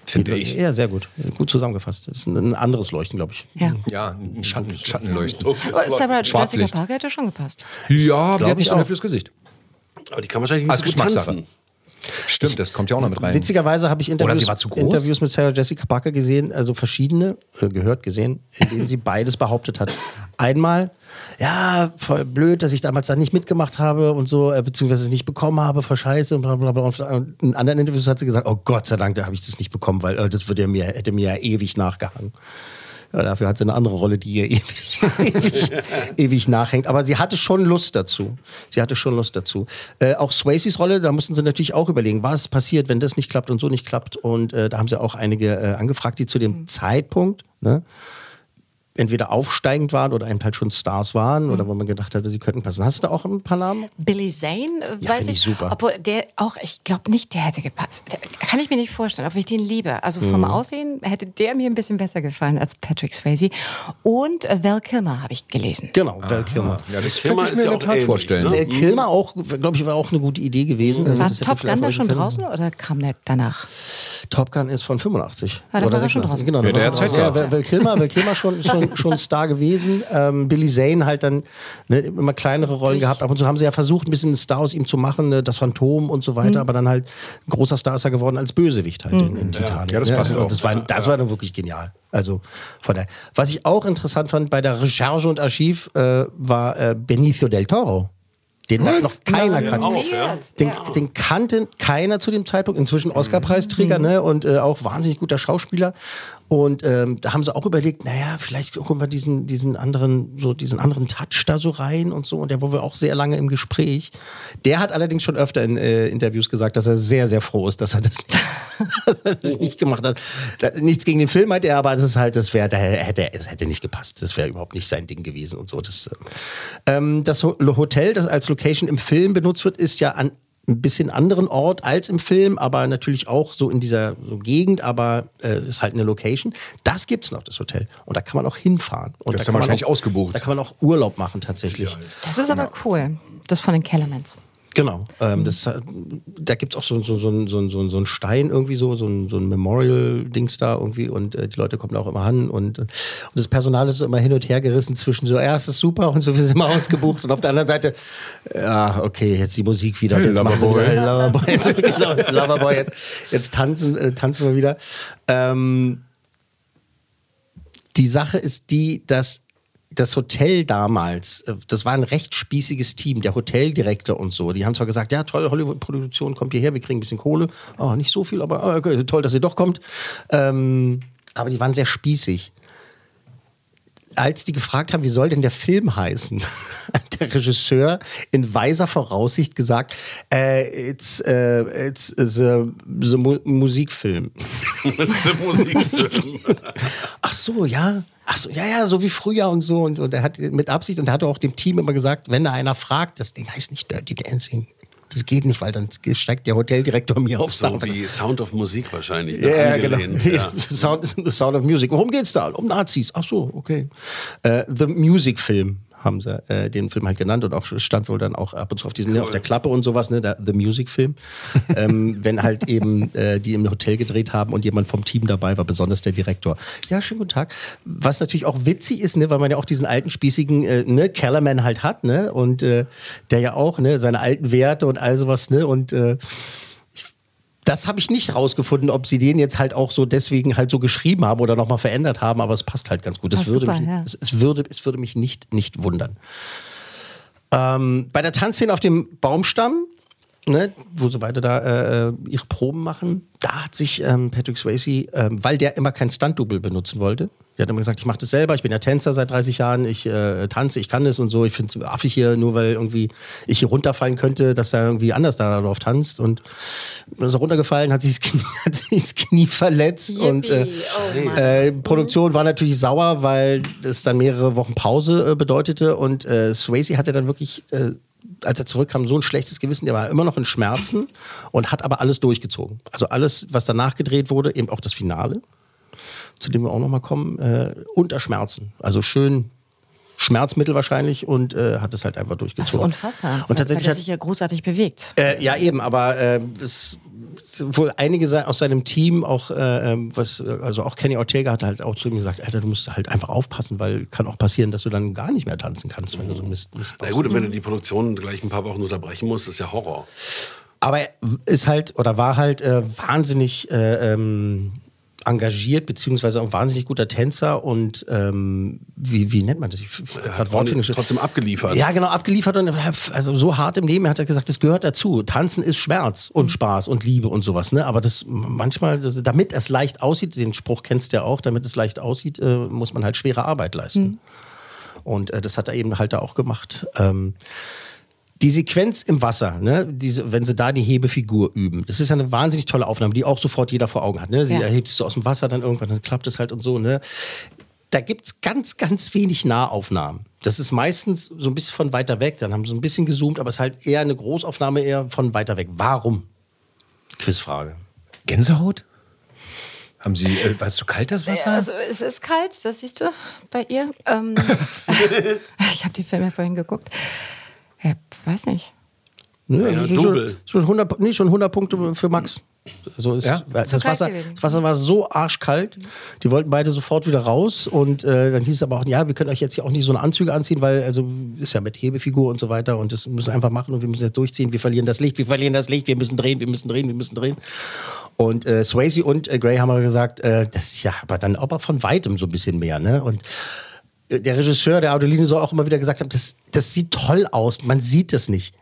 finde ich. Ja, sehr gut. Gut zusammengefasst. Das ist ein, anderes Leuchten, glaube ich. Ja. Ja, ein Schatten, Schattenleuchten. Aber Sarah Jessica. Parker hätte schon gepasst. Ja, aber die hat nicht ich so ein hübsches Gesicht. Aber die kann wahrscheinlich nicht Als so gut tanzen. Stimmt, das kommt ja auch noch mit rein. Witzigerweise habe ich Interviews, sie war zu groß? Interviews mit Sarah Jessica Parker gesehen, also verschiedene, äh, gehört gesehen, in denen sie beides behauptet hat. Einmal, ja, voll blöd, dass ich damals da nicht mitgemacht habe und so, äh, beziehungsweise es nicht bekommen habe, voll scheiße und bla bla bla. Und in anderen Interviews hat sie gesagt, oh Gott sei Dank, da habe ich das nicht bekommen, weil äh, das würde mir, hätte mir ja ewig nachgehangen. Ja, dafür hat sie eine andere Rolle, die ihr *laughs* ewig, ewig, ewig nachhängt. Aber sie hatte schon Lust dazu. Sie hatte schon Lust dazu. Äh, auch Swayzes Rolle, da mussten sie natürlich auch überlegen, was passiert, wenn das nicht klappt und so nicht klappt. Und äh, da haben sie auch einige äh, angefragt, die zu dem Zeitpunkt ne, entweder aufsteigend waren oder eben halt schon Stars waren oder wo man gedacht hatte, sie könnten passen. Hast du da auch ein paar Namen? Billy Zane, Ja, weiß find ich super. Obwohl der auch, ich glaube nicht, der hätte gepasst. Der, kann ich mir nicht vorstellen, obwohl ich den liebe. Also vom Mhm. Aussehen hätte der mir ein bisschen besser gefallen als Patrick Swayze. Und äh, Val Kilmer habe ich gelesen. Genau, Val Kilmer. Ja, das Kilmer ich ist mir ja in der auch ähnlich, vorstellen. ne? Äh, Kilmer auch, glaube ich, war auch eine gute Idee gewesen. Also War Top Gun da schon können. draußen oder kam der danach? Top Gun ist von 85. Ah, da oder war er schon 86. draußen. Genau, Ja, der war hat er Zeit draußen. ja, gehabt. Val Kilmer, Val Kilmer schon, schon, *laughs* schon Star gewesen. Ähm, Billy Zane halt dann ne, immer kleinere Rollen gehabt. Ab und zu haben sie ja versucht, ein bisschen einen Star aus ihm zu machen, ne, das Phantom und so weiter. Mhm. Aber dann halt ein großer Star ist er geworden als Bösewicht halt in, in Titanic. Ja, das passt und auch. Das war, das war dann wirklich genial. Also von daher. Was ich auch interessant fand bei der Recherche und Archiv, äh, war äh, Benicio del Toro. Den noch keiner Ja, kannte. auch, ja. Den, den kannte keiner zu dem Zeitpunkt. Inzwischen Oscar-Preisträger, ne? Und äh, auch wahnsinnig guter Schauspieler. Und ähm, da haben sie auch überlegt, naja, vielleicht holen wir diesen, diesen anderen, so diesen anderen Touch da so rein und so. Und der war wohl auch sehr lange im Gespräch. Der hat allerdings schon öfter in äh, Interviews gesagt, dass er sehr, sehr froh ist, dass er das nicht, *laughs* dass er das nicht gemacht hat. Da, nichts gegen den Film hat er, aber das ist halt, das wäre, da hätte, es hätte nicht gepasst. Das wäre überhaupt nicht sein Ding gewesen und so. Das, ähm, das Ho- Hotel, das als Location im Film benutzt wird, ist ja an ein bisschen anderen Ort als im Film, aber natürlich auch so in dieser so Gegend, aber äh, ist halt eine Location. Das gibt's noch, das Hotel. Und da kann man auch hinfahren. Und Das ist da dann kann man wahrscheinlich auch, ausgebucht. Da kann man auch Urlaub machen tatsächlich. Das ist aber cool. Das von den Kellermans. Genau. Ähm, das, äh, da gibt es auch so, so, so, so, so, so, einen Stein irgendwie so, so ein, so ein Memorial-Dings da irgendwie und äh, die Leute kommen da auch immer an und, äh, und das Personal ist so immer hin und her gerissen zwischen so, ja, es ist super und so, wir sind immer ausgebucht und auf der anderen Seite, ja, okay, jetzt die Musik wieder. Hey, jetzt Loverboy. hey, *laughs* Loverboy, jetzt, genau, Loverboy, jetzt, jetzt tanzen, äh, tanzen wir wieder. Ähm, die Sache ist die, dass das Hotel damals, äh, das war ein recht spießiges Team, der Hoteldirektor und so. Die haben zwar gesagt, ja, toll, Hollywood-Produktion, kommt hierher, wir kriegen ein bisschen Kohle. Oh, nicht so viel, aber oh, okay, toll, dass ihr doch kommt. Ähm, aber die waren sehr spießig. Als die gefragt haben, wie soll denn der Film heißen, *laughs* hat der Regisseur in weiser Voraussicht gesagt, äh, it's, äh, it's the, the mu Musikfilm. *laughs* Ist ein Musikfilm. *laughs* Ach so, ja. Ach so, ja, ja, so wie früher und so. Und, und er hat mit Absicht und er hat auch dem Team immer gesagt, wenn da einer fragt, das Ding heißt nicht Dirty Dancing. Das geht nicht, weil dann steigt der Hoteldirektor mir Dach So wie Sound of Musik wahrscheinlich. ja, ne? genau. *laughs* Ja. The Sound, the Sound of Music. Worum geht's da? Um Nazis. Ach so, okay. Äh, the Music Film haben sie äh, den Film halt genannt und auch stand wohl dann auch ab und zu auf diesen ne, auf der Klappe und sowas, ne, der, The Music Film. *laughs* ähm, wenn halt eben äh, die im Hotel gedreht haben und jemand vom Team dabei war, besonders der Direktor. Ja, schönen guten Tag. Was natürlich auch witzig ist, ne, weil man ja auch diesen alten spießigen äh, ne, Kellerman halt hat, ne, und äh, der ja auch ne, seine alten Werte und all sowas, ne, und äh, das habe ich nicht rausgefunden, ob sie den jetzt halt auch so deswegen halt so geschrieben haben oder nochmal verändert haben, aber es passt halt ganz gut. Das Ah, würde super, mich, ja. es, es, würde, es würde mich nicht, nicht wundern. Ähm, bei der Tanzszene auf dem Baumstamm, ne, wo sie beide da äh, ihre Proben machen, da hat sich ähm, Patrick Swayze, ähm, weil der immer kein Stunt-Double benutzen wollte, der hat immer gesagt, ich mache das selber, ich bin ja Tänzer seit 30 Jahren, ich äh, tanze, ich kann das und so. Ich finde es affig hier, nur weil irgendwie ich hier runterfallen könnte, dass da irgendwie anders da drauf tanzt. Und dann ist er runtergefallen, hat sich das *laughs* Knie, hat sich das Knie verletzt. Und äh, äh, Produktion war natürlich sauer, weil das dann mehrere Wochen Pause äh, bedeutete. Und äh, Swayze hatte dann wirklich... Äh, als er zurückkam, so ein schlechtes Gewissen, der war immer noch in Schmerzen und hat aber alles durchgezogen. Also alles, was danach gedreht wurde, eben auch das Finale, zu dem wir auch nochmal kommen, äh, unter Schmerzen. Also schön Schmerzmittel wahrscheinlich und äh, hat es halt einfach Das ist durchgezogen. unfassbar. Und tatsächlich weil er hat, sich ja großartig bewegt. äh, ja, eben, aber äh, es wohl einige aus seinem Team, auch äh, ähm, was, also auch Kenny Ortega hat halt auch zu ihm gesagt, Alter, du musst halt einfach aufpassen, weil kann auch passieren, dass du dann gar nicht mehr tanzen kannst, wenn du so Mist, Mist Na gut, und wenn du die Produktion gleich ein paar Wochen unterbrechen musst, ist ja Horror. Aber er ist halt oder war halt äh, wahnsinnig äh, ähm, engagiert, beziehungsweise auch wahnsinnig guter Tänzer und ähm, wie, wie nennt man das? Ich hat Wortfindung- trotzdem abgeliefert. Ja, genau, abgeliefert und also so hart im Leben. Er hat gesagt, das gehört dazu. Tanzen ist Schmerz und Spaß und Liebe und sowas. Ne? Aber das manchmal, damit es leicht aussieht, den Spruch kennst du ja auch, damit es leicht aussieht, äh, muss man halt schwere Arbeit leisten. Und äh, das hat er eben halt da auch gemacht. Ähm, die Sequenz im Wasser, ne, diese, wenn sie da die Hebefigur üben, das ist ja eine wahnsinnig tolle Aufnahme, die auch sofort jeder vor Augen hat. Ne? Sie Ja. erhebt sich so aus dem Wasser, dann irgendwann dann klappt es halt und so. Ne? Da gibt's ganz, ganz wenig Nahaufnahmen. Das ist meistens so ein bisschen von weiter weg. Dann haben sie so ein bisschen gezoomt, aber es ist halt eher eine Großaufnahme, eher von weiter weg. Warum? Quizfrage. Gänsehaut? Haben Sie, äh, war es zu kalt, das Wasser? Also es ist kalt, das siehst du bei ihr. Ähm, *laughs* *laughs* ich habe die Filme vorhin geguckt. Ja, weiß nicht. Ja, das ist Double. Schon, schon, 100, nee, schon 100 Punkte für Max. So ist, Ja? das, kalt Wasser, das Wasser war so arschkalt, die wollten beide sofort wieder raus und äh, dann hieß es aber auch, ja, wir können euch jetzt hier auch nicht so eine Anzüge anziehen, weil also ist ja mit Hebefigur und so weiter und das müssen wir einfach machen und wir müssen jetzt durchziehen, wir verlieren das Licht, wir verlieren das Licht, wir müssen drehen, wir müssen drehen, wir müssen drehen. Und äh, Swayze und äh, Gray haben aber gesagt, äh, das ist ja aber dann aber von weitem so ein bisschen mehr, ne? Und der Regisseur, der Audolino, soll auch immer wieder gesagt haben, das, das sieht toll aus, man sieht das nicht.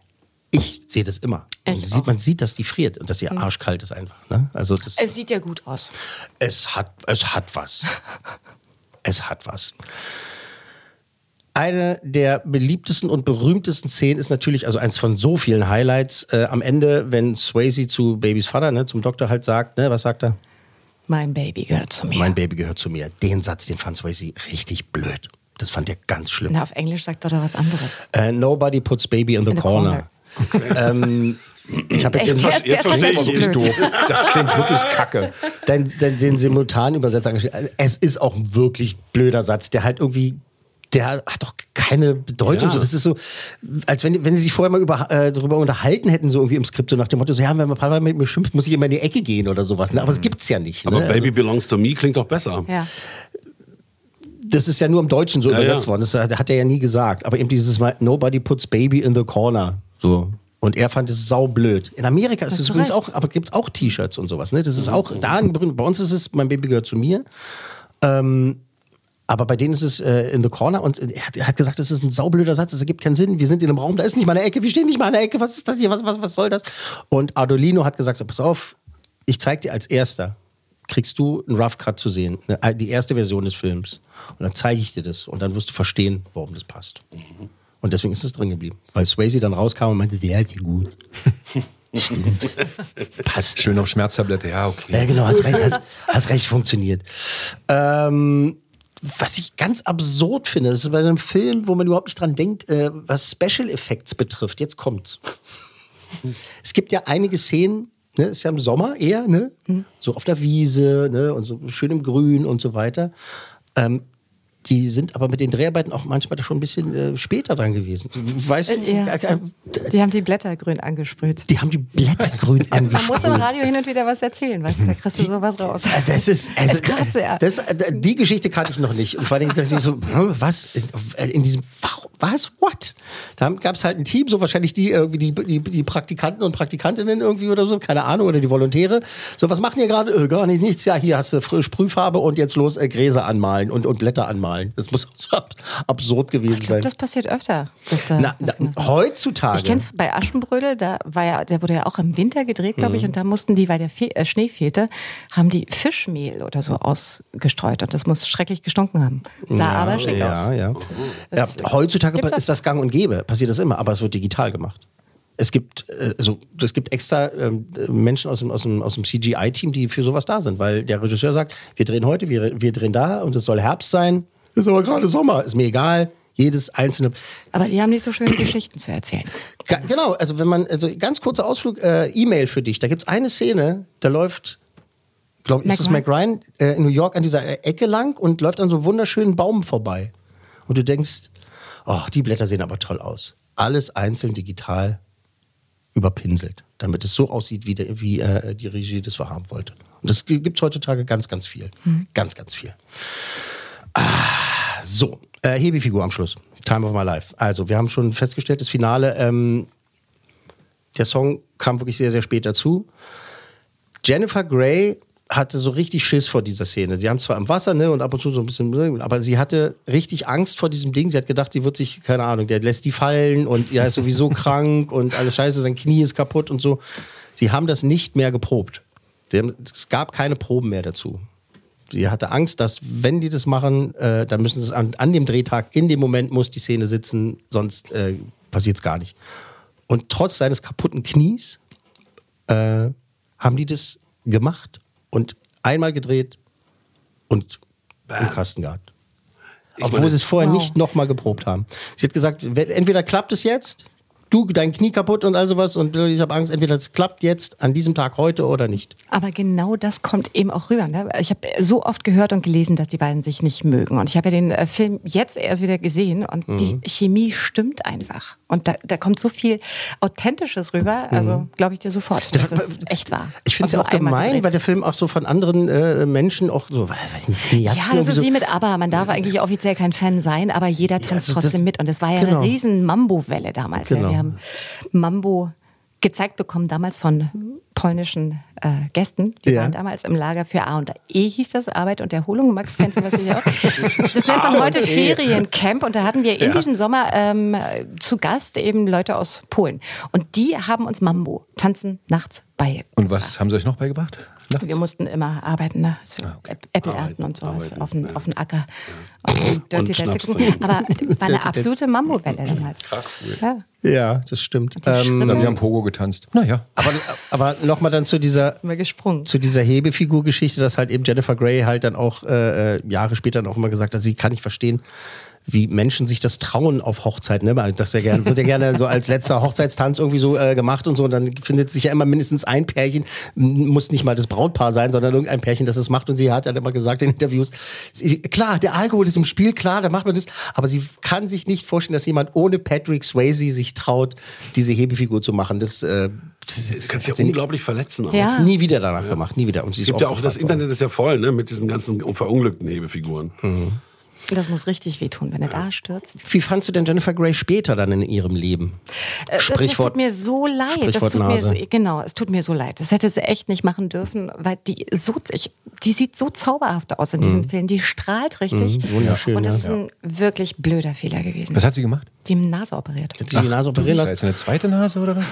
Ich sehe das immer. Man sieht, man sieht, dass die friert und dass ihr arschkalt ist einfach. Ne? Also das, Es sieht ja gut aus. es hat, es hat was. *laughs* es hat was. Eine der beliebtesten und berühmtesten Szenen ist natürlich, also eins von so vielen Highlights, äh, am Ende, wenn Swayze zu Babys Vater, ne, zum Doktor halt sagt, ne, was sagt er? Mein Baby gehört zu mir. Mein Baby gehört zu mir. Den Satz, den fand Swayze richtig blöd. Das fand er ganz schlimm. Na, auf Englisch sagt er doch was anderes. Äh, nobody puts baby in the, In the corner. *laughs* ähm, ich habe jetzt, jetzt, der fand ich wirklich doof. Das klingt wirklich kacke. Dann, dann den Simultanübersetzer angestellt. Also, Es ist auch ein wirklich blöder Satz, der halt irgendwie, der hat doch keine Bedeutung. Ja. So, das ist so, als wenn, wenn sie sich vorher mal über, äh, darüber unterhalten hätten, so irgendwie im Skript, so nach dem Motto, so, ja, wenn man ein paar Mal mit mir schimpft, muss ich immer in die Ecke gehen oder sowas. Ne? Aber das gibt's ja nicht. Aber ne? Baby Belongs to Me klingt doch besser. Ja. Das ist ja nur im Deutschen so Ja, übersetzt ja. worden. Das hat er ja nie gesagt. Aber eben dieses Mal, nobody puts baby in the corner. So. Und er fand es saublöd. In Amerika ist es übrigens recht. auch, aber gibt es auch T-Shirts und sowas. Ne? Das ist auch da, bei uns ist es, mein Baby gehört zu mir. Ähm, aber bei denen ist es äh, in the corner und er hat, er hat gesagt, das ist ein saublöder Satz, das ergibt keinen Sinn. Wir sind in einem Raum, da ist nicht mal eine Ecke, wir stehen nicht mal an der Ecke, was ist das hier, was, was, was soll das? Und Adolino hat gesagt, so, pass auf, ich zeig dir als erster, kriegst du einen Rough Cut zu sehen, eine, die erste Version des Films. Und dann zeige ich dir das und dann wirst du verstehen, warum das passt. Und deswegen ist es drin geblieben. Weil Swayze dann rauskam und meinte, ja, ist ja gut. *laughs* Stimmt. Passt. Schön auf Schmerztablette, ja, okay. Ja, genau, hast recht, hast, hast recht funktioniert. Ähm, was ich ganz absurd finde, das ist bei so einem Film, wo man überhaupt nicht dran denkt, äh, was Special Effects betrifft. Jetzt kommt's. Es gibt ja einige Szenen, ne, ist ja im Sommer eher, ne? So auf der Wiese, ne? Und so schön im Grün und so weiter. Ähm, die sind aber mit den Dreharbeiten auch manchmal schon ein bisschen äh, später dran gewesen. Weißt du? Ja. äh, äh, Die haben die Blätter grün angesprüht. Die haben die Blätter grün Man muss angesprüht. im Radio hin und wieder was erzählen, weißt du, da kriegst du sowas raus. Äh, Das ist, also, Das ist krass, ja. das, äh, die Geschichte kannte ich noch nicht. Und vor allem dachte ich so, was? In, in diesem, was? What? Da gab es halt ein Team, so wahrscheinlich die irgendwie die, die, die Praktikanten und Praktikantinnen irgendwie oder so, keine Ahnung, oder die Volontäre. So, was machen ihr gerade? Äh, gar nicht, nichts. Ja, hier hast du Sprühfarbe und jetzt los äh, Gräser anmalen und, und Blätter anmalen. Das muss so ab, absurd gewesen sein. Das passiert öfter. da- Na, na, heutzutage. Ich kenne es bei Aschenbrödel, da war ja, der wurde ja auch im Winter gedreht, glaube ich, Mhm. und da mussten die, weil der Fe äh, Schnee fehlte, haben die Fischmehl oder so ausgestreut und das muss schrecklich gestunken haben. Sah ja, aber schick ja, aus. Ja, ja. Heutzutage ist das gang und gäbe, passiert das immer, aber es wird digital gemacht. Es gibt, also, es gibt extra ähm, Menschen aus dem, aus dem, aus dem CGI-Team, die für sowas da sind, weil der Regisseur sagt, wir drehen heute, wir, wir drehen da und es soll Herbst sein. Ist aber gerade Sommer, ist mir egal. Jedes einzelne. Aber die haben nicht so schöne Geschichten zu erzählen. Ga- Genau, also wenn man, also ganz kurzer Ausflug, äh, E-Mail für dich. Da gibt es eine Szene, da läuft, glaube ich, ist es Mac Mac Ryan äh, in New York an dieser äh, Ecke lang und läuft an so einem wunderschönen Baum vorbei. Und du denkst, oh, die Blätter sehen aber toll aus. Alles einzeln digital überpinselt, damit es so aussieht, wie, der, wie äh, die Regie das verhaben wollte. Und das gibt es heutzutage ganz, ganz viel. Ganz, ganz viel. Ah, so, äh, Hebefigur am Schluss. Time of My Life. Also, wir haben schon festgestellt, das Finale, ähm, der Song kam wirklich sehr, sehr spät dazu. Jennifer Grey hatte so richtig Schiss vor dieser Szene. Sie haben zwar im Wasser, ne, und ab und zu so ein bisschen, aber sie hatte richtig Angst vor diesem Ding. Sie hat gedacht, sie wird sich, keine Ahnung, der lässt die fallen und er ist sowieso *laughs* krank und alles scheiße, sein Knie ist kaputt und so. Sie haben das nicht mehr geprobt. Haben, es gab keine Proben mehr dazu. Sie hatte Angst, dass wenn die das machen, äh, dann müssen sie es an, an dem Drehtag, in dem Moment muss die Szene sitzen, sonst äh, passiert es gar nicht. Und trotz seines kaputten Knies äh, haben die das gemacht und einmal gedreht und im Kasten gehabt. Obwohl meine- sie es vorher Wow. nicht nochmal geprobt haben. Sie hat gesagt, entweder klappt es jetzt, du, dein Knie kaputt und all sowas und ich habe Angst, entweder es klappt jetzt an diesem Tag heute oder nicht. Aber genau das kommt eben auch rüber. Ne? Ich habe so oft gehört und gelesen, dass die beiden sich nicht mögen. Und ich habe ja den äh, Film jetzt erst wieder gesehen und Mhm. die Chemie stimmt einfach. Und da, da kommt so viel Authentisches rüber. Also Mhm. glaube ich dir sofort, dass es echt war. Ich finde es ja auch gemein, gedreht. weil der Film auch so von anderen äh, Menschen auch so, weiß nicht, Ja, das ist so, wie mit Aber. Man darf eigentlich offiziell kein Fan sein, aber jeder tanzt also das- trotzdem mit. Und es war ja genau. eine riesen Mambo-Welle damals. Ja. Wir haben Mambo gezeigt bekommen, damals von polnischen äh, Gästen. Die Ja. waren damals im Lager für A und E, hieß das, Arbeit und Erholung. Max, kennst du was sicher auch? *laughs* Das nennt man heute E. Feriencamp und da hatten wir in Ja. diesem Sommer ähm, zu Gast eben Leute aus Polen. Und die haben uns Mambo, Tanzen nachts bei. Und was haben sie euch noch beigebracht? Nachts? Wir mussten immer arbeiten, ne? So Ah, Äp- Äpfel ernten und sowas auf den, auf den Acker. Und Dirty Schnaps Dancing. trinken. Aber war *laughs* Dirty eine absolute Mambo-Welle damals. Krass. Ja. Ja, das stimmt. Ähm, Na, wir haben Pogo getanzt. Naja. aber aber nochmal dann zu dieser, zu dieser Hebefigur-Geschichte, dass halt eben Jennifer Grey halt dann auch äh, äh, Jahre später dann auch immer gesagt hat, sie kann nicht verstehen, wie Menschen sich das trauen auf Hochzeiten. Ne? Das ja gern, wird ja gerne so als letzter Hochzeitstanz irgendwie so äh, gemacht und so. Und dann findet sich ja immer mindestens ein Pärchen, muss nicht mal das Brautpaar sein, sondern irgendein Pärchen, das es macht. Und sie hat dann immer gesagt in Interviews, sie, klar, der Alkohol ist im Spiel, klar, da macht man das. Aber sie kann sich nicht vorstellen, dass jemand ohne Patrick Swayze sich traut, diese Hebefigur zu machen. Das, äh, das, Das kannst ja sie nie- unglaublich verletzen. Ja. hat nie wieder danach gemacht, nie wieder. Und sie gibt ja auch, das worden. Internet ist ja voll, ne, mit diesen ganzen verunglückten Hebefiguren. Das muss richtig wehtun, wenn er da stürzt. Wie fandst du denn Jennifer Grey später dann in ihrem Leben? Äh, Sprichwort- Das tut mir so leid. Das Sprichwort tut mir so, Nase. genau, es tut mir so leid. Das hätte sie echt nicht machen dürfen, weil die so, ich, die sieht so zauberhaft aus in diesem Film. Die strahlt richtig. Mhm, wunderschön, Und das ja. ist ein wirklich blöder Fehler gewesen. Was hat sie gemacht? Die Nase operiert. Hat sie die Nase operieren lassen? Scheiße, eine zweite Nase oder was?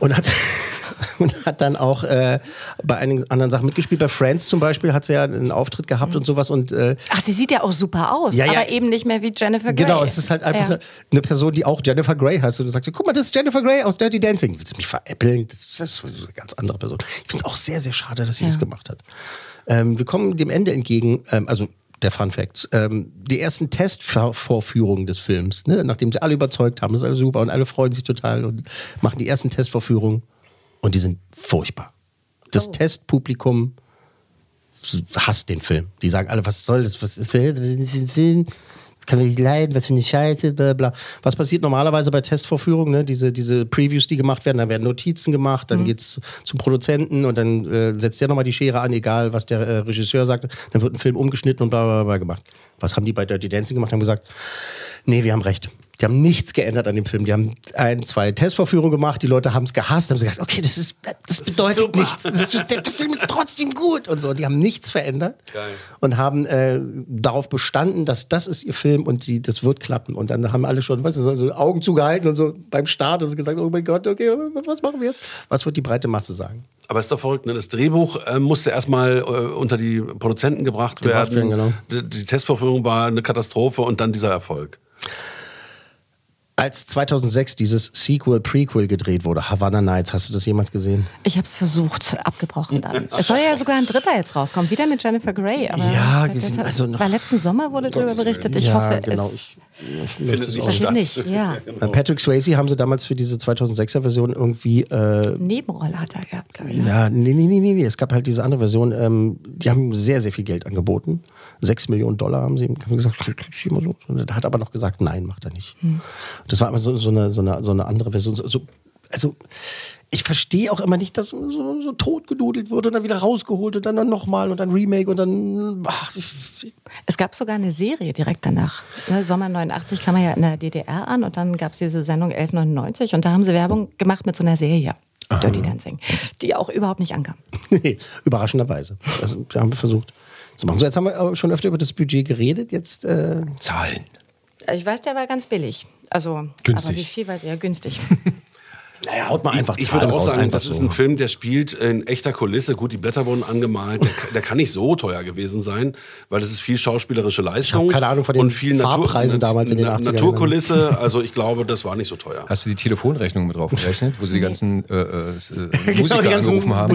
Und hat, *laughs* *laughs* und hat dann auch äh, bei einigen anderen Sachen mitgespielt. Bei Friends zum Beispiel hat sie ja einen Auftritt gehabt und sowas. Und äh, Ach, sie sieht ja auch super aus, Ja, ja. aber eben nicht mehr wie Jennifer Grey. genau, es ist halt einfach Ja. eine, Person, die auch Jennifer Grey heißt. Und du sagst, guck mal, das ist Jennifer Grey aus Dirty Dancing. Willst du mich veräppeln? Das ist, das ist eine ganz andere Person. Ich finde es auch sehr, sehr schade, dass sie das gemacht hat. Ähm, wir kommen dem Ende entgegen, ähm, also der Fun Facts. Ähm, die ersten Testvorführungen des Films, ne? nachdem sie alle überzeugt haben, ist alles super und alle freuen sich total und machen die ersten Testvorführungen und die sind furchtbar. Das Testpublikum hasst den Film. Die sagen alle, was soll das? Was ist, das für ein Film? Das kann man nicht leiden, was für eine Scheiße, bla bla. Was passiert normalerweise bei Testvorführungen? Ne? Diese, diese Previews, die gemacht werden, da werden Notizen gemacht, dann geht's zum Produzenten und dann äh, setzt der nochmal die Schere an, egal was der äh, Regisseur sagt. Dann wird ein Film umgeschnitten und bla bla bla gemacht. Was haben die bei Dirty Dancing gemacht? Haben gesagt, nee, wir haben recht. Die haben nichts geändert an dem Film. Die haben ein, zwei Testvorführungen gemacht, die Leute haben es gehasst, haben gesagt, okay, das ist, das bedeutet super. nichts. Das ist, der, der Film ist trotzdem gut und so. Die haben nichts verändert Geil. und haben äh, darauf bestanden, dass das ist ihr Film und sie, das wird klappen. Und dann haben alle schon, weißt du, so, so Augen zugehalten und so beim Start und so gesagt, oh mein Gott, okay, was machen wir jetzt? Was wird die breite Masse sagen? Aber ist doch verrückt, ne? Das Drehbuch äh, musste erstmal äh, unter die Produzenten gebracht, Gebracht werden. werden, genau. Die, die Testvorführung war eine Katastrophe und dann dieser Erfolg. Als 2006 dieses Sequel, Prequel gedreht wurde, Havana Nights, hast du das jemals gesehen? Ich habe es versucht, abgebrochen dann. *laughs* Es soll ja sogar ein dritter jetzt rauskommen, wieder mit Jennifer Grey. Aber Ja, gesehen, hat- also noch- war letzten Sommer wurde darüber berichtet. Ich ja, hoffe, genau. es Ich, ich möchte es auch passiert nicht. Ja. *laughs* Äh, Patrick Swayze haben sie damals für diese 2006er Version irgendwie äh, Nebenrolle hat er gehabt, glaube ich. ne? Ja, nee, nee, nee, nee, nee. Es gab halt diese andere Version. Ähm, die haben sehr, sehr viel Geld angeboten. Sechs Millionen Dollar haben sie ihm gesagt, krieg- kriegst du immer so. Und er hat aber noch gesagt, nein, macht er nicht. Hm. Das war immer so, so, eine, so, eine, so eine andere Version. So, so, also, ich verstehe auch immer nicht, dass so, so, so totgedudelt wurde und dann wieder rausgeholt und dann nochmal und dann Remake und dann. Ach, Es gab sogar eine Serie direkt danach. Ne, Sommer 89 kam er ja in der DDR an und dann gab es diese Sendung 1199 und da haben sie Werbung gemacht mit so einer Serie. Dirty Dancing, die auch überhaupt nicht ankam. *laughs* nee, überraschenderweise. Also, da haben wir versucht zu machen. So, jetzt haben wir aber schon öfter über das Budget geredet. Jetzt. Äh, Zahlen. Ich weiß, der war ganz billig. Also, Günstig. aber wie viel weiß ich? Ja, günstig. *laughs* naja, haut mal einfach Ich Zahlen würde auch raus, sagen, das ist so. ein Film, der spielt in echter Kulisse. Gut, die Blätter wurden angemalt. Der, der kann nicht so teuer gewesen sein, weil das ist viel schauspielerische Leistung. hab keine Ahnung von den und viel Fahrpreisen damals in den Na- 80ern. Naturkulisse. Also ich glaube, das war nicht so teuer. Hast du die Telefonrechnung mit drauf gerechnet, wo sie die ganzen äh, äh, *laughs* Genau, Musiker die ganzen angerufen haben?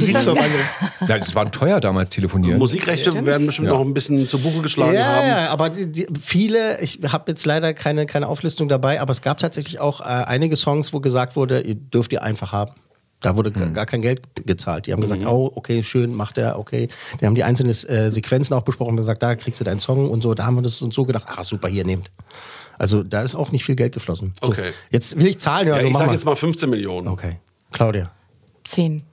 Ja, es war teuer damals telefonieren. Musikrechte werden bestimmt Ja. noch ein bisschen zu Buche geschlagen ja, haben. Ja, aber die, die, viele, ich habe jetzt leider keine, keine Auflistung dabei, aber es gab tatsächlich auch äh, einige Songs, wo gesagt wurde, ihr dürft ihr einfach haben. Da wurde Mhm. gar kein Geld gezahlt. Die haben gesagt, oh, okay, schön, macht er, okay. Die haben die einzelnen äh, Sequenzen auch besprochen und gesagt, da kriegst du deinen Song und so. Da haben wir das uns so gedacht, ah, super, hier nehmt. Also da ist auch nicht viel Geld geflossen. So, Okay. Jetzt will ich Zahlen hören. Ja, du ich sage mal. jetzt mal 15 Millionen. Okay. Claudia. Zehn.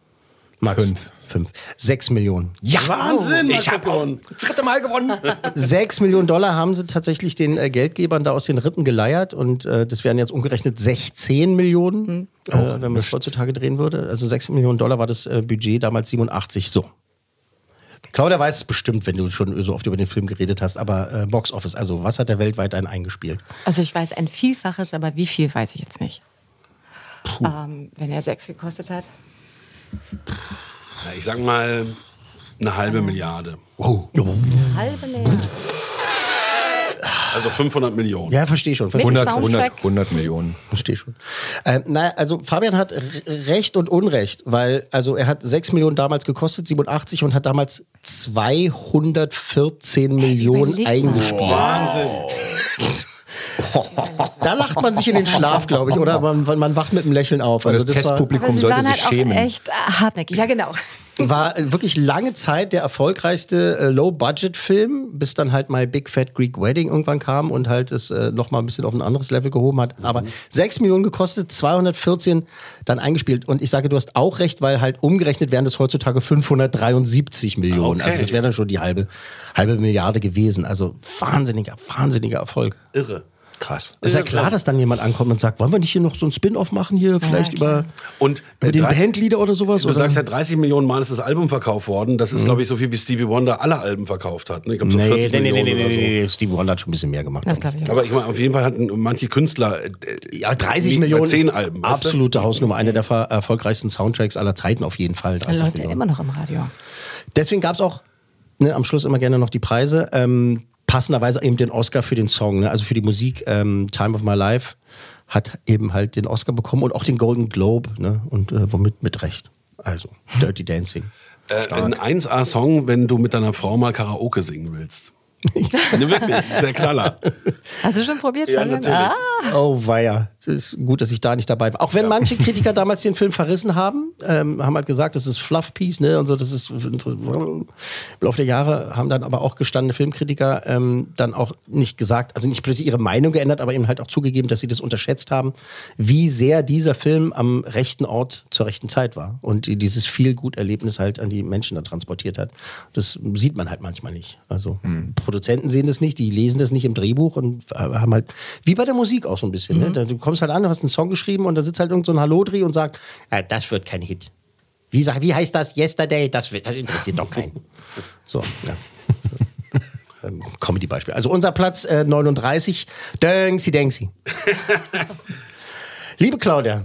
Max? Fünf. Fünf. Sechs Millionen. Ja, Wahnsinn, ich habe gewonnen. dritte Mal gewonnen. *laughs* Sechs Millionen Dollar haben sie tatsächlich den äh, Geldgebern da aus den Rippen geleiert und äh, das wären jetzt umgerechnet 16 Millionen, äh, wenn man das heutzutage drehen würde. Also sechs Millionen Dollar war das äh, Budget, damals 87. So. Claudia weiß es bestimmt, wenn du schon so oft über den Film geredet hast, aber äh, Box Office, also was hat er weltweit einen eingespielt? Also ich weiß ein Vielfaches, aber wie viel weiß ich jetzt nicht. Ähm, wenn er sechs gekostet hat. Ich sag mal eine halbe Milliarde. Oh. Halbe Milliarde. Also 500 Millionen. Ja, verstehe schon. Versteh 100, Soundtrack? 100, 100 Millionen. Verstehe schon. Ähm, naja, also Fabian hat Recht und Unrecht, weil also er hat 6 Millionen damals gekostet, 87 und hat damals 214 Millionen eingespielt. Wahnsinn. *laughs* Da lacht man sich in den Schlaf, glaube ich, oder man, man wacht mit einem Lächeln auf. Also das, das war, Testpublikum sollte waren sich halt schämen. auch echt äh, hartnäckig. Ja, genau. War wirklich lange Zeit der erfolgreichste äh, Low-Budget-Film, bis dann halt My Big Fat Greek Wedding irgendwann kam und halt es äh, nochmal ein bisschen auf ein anderes Level gehoben hat. Aber 6 Millionen gekostet, 214 dann eingespielt. Und ich sage, du hast auch recht, weil halt umgerechnet wären das heutzutage 573 Millionen. Okay. Also das wäre dann schon die halbe, halbe Milliarde gewesen. Also wahnsinniger, wahnsinniger Erfolg. Irre. Krass. Ist ja klar, dass dann jemand ankommt und sagt, wollen wir nicht hier noch so ein Spin-off machen hier, vielleicht über, Und über äh, den drei- Bandleader oder sowas? Du oder? sagst ja, 30 Millionen Mal ist das Album verkauft worden. Das ist, glaube ich, so viel wie Stevie Wonder alle Alben verkauft hat. Ne? Ich glaube, so nee, 40 nee, nee, nee, Millionen nee, oder so. nee, nee, Steve Wonder hat schon ein bisschen mehr gemacht. Das glaube ich auch. Aber ich meine, auf jeden Fall hatten manche Künstler äh, Ja, 30 bei Millionen 10 ist Alben. absolute Hausnummer. Einer der erfolgreichsten Soundtracks aller Zeiten auf jeden Fall. 30 Läuft ja Millionen. immer noch im Radio. Deswegen gab es auch ne, am Schluss immer gerne noch die Preise. Ähm, passenderweise eben den Oscar für den Song, ne? also für die Musik ähm, Time of My Life hat eben halt den Oscar bekommen und auch den Golden Globe ne? und äh, womit mit Recht. Also Dirty Dancing. Äh, ein 1A-Song, wenn du mit deiner Frau mal Karaoke singen willst. ne, *laughs* wirklich, das ist der Knaller. Hast du schon probiert? Ja, natürlich. Ah, Oh weia, ist gut, dass ich da nicht dabei war. Auch wenn manche Kritiker *laughs* damals den Film verrissen haben, ähm, haben halt gesagt, das ist Fluff Piece, ne, und so, das ist im Laufe der Jahre haben dann aber auch gestandene Filmkritiker ähm, dann auch nicht gesagt, also nicht plötzlich ihre Meinung geändert, aber eben halt auch zugegeben, dass sie das unterschätzt haben, wie sehr dieser Film am rechten Ort zur rechten Zeit war und die- dieses viel gut Erlebnis halt an die Menschen da transportiert hat. Das sieht man halt manchmal nicht. Also Produzenten sehen das nicht, die lesen das nicht im Drehbuch und äh, haben halt, wie bei der Musik auch so ein bisschen. Ne? Da- Du kommst halt an, du hast einen Song geschrieben und da sitzt halt irgend so ein Hallodri und sagt, äh, das wird kein Hit. Wie, sag, wie heißt das? Yesterday? Das, wird, das interessiert doch keinen. *laughs* So, ja. Ähm, Comedy-Beispiel. Also unser Platz äh, 39, Döngsi Dengsi. *laughs* Liebe Claudia,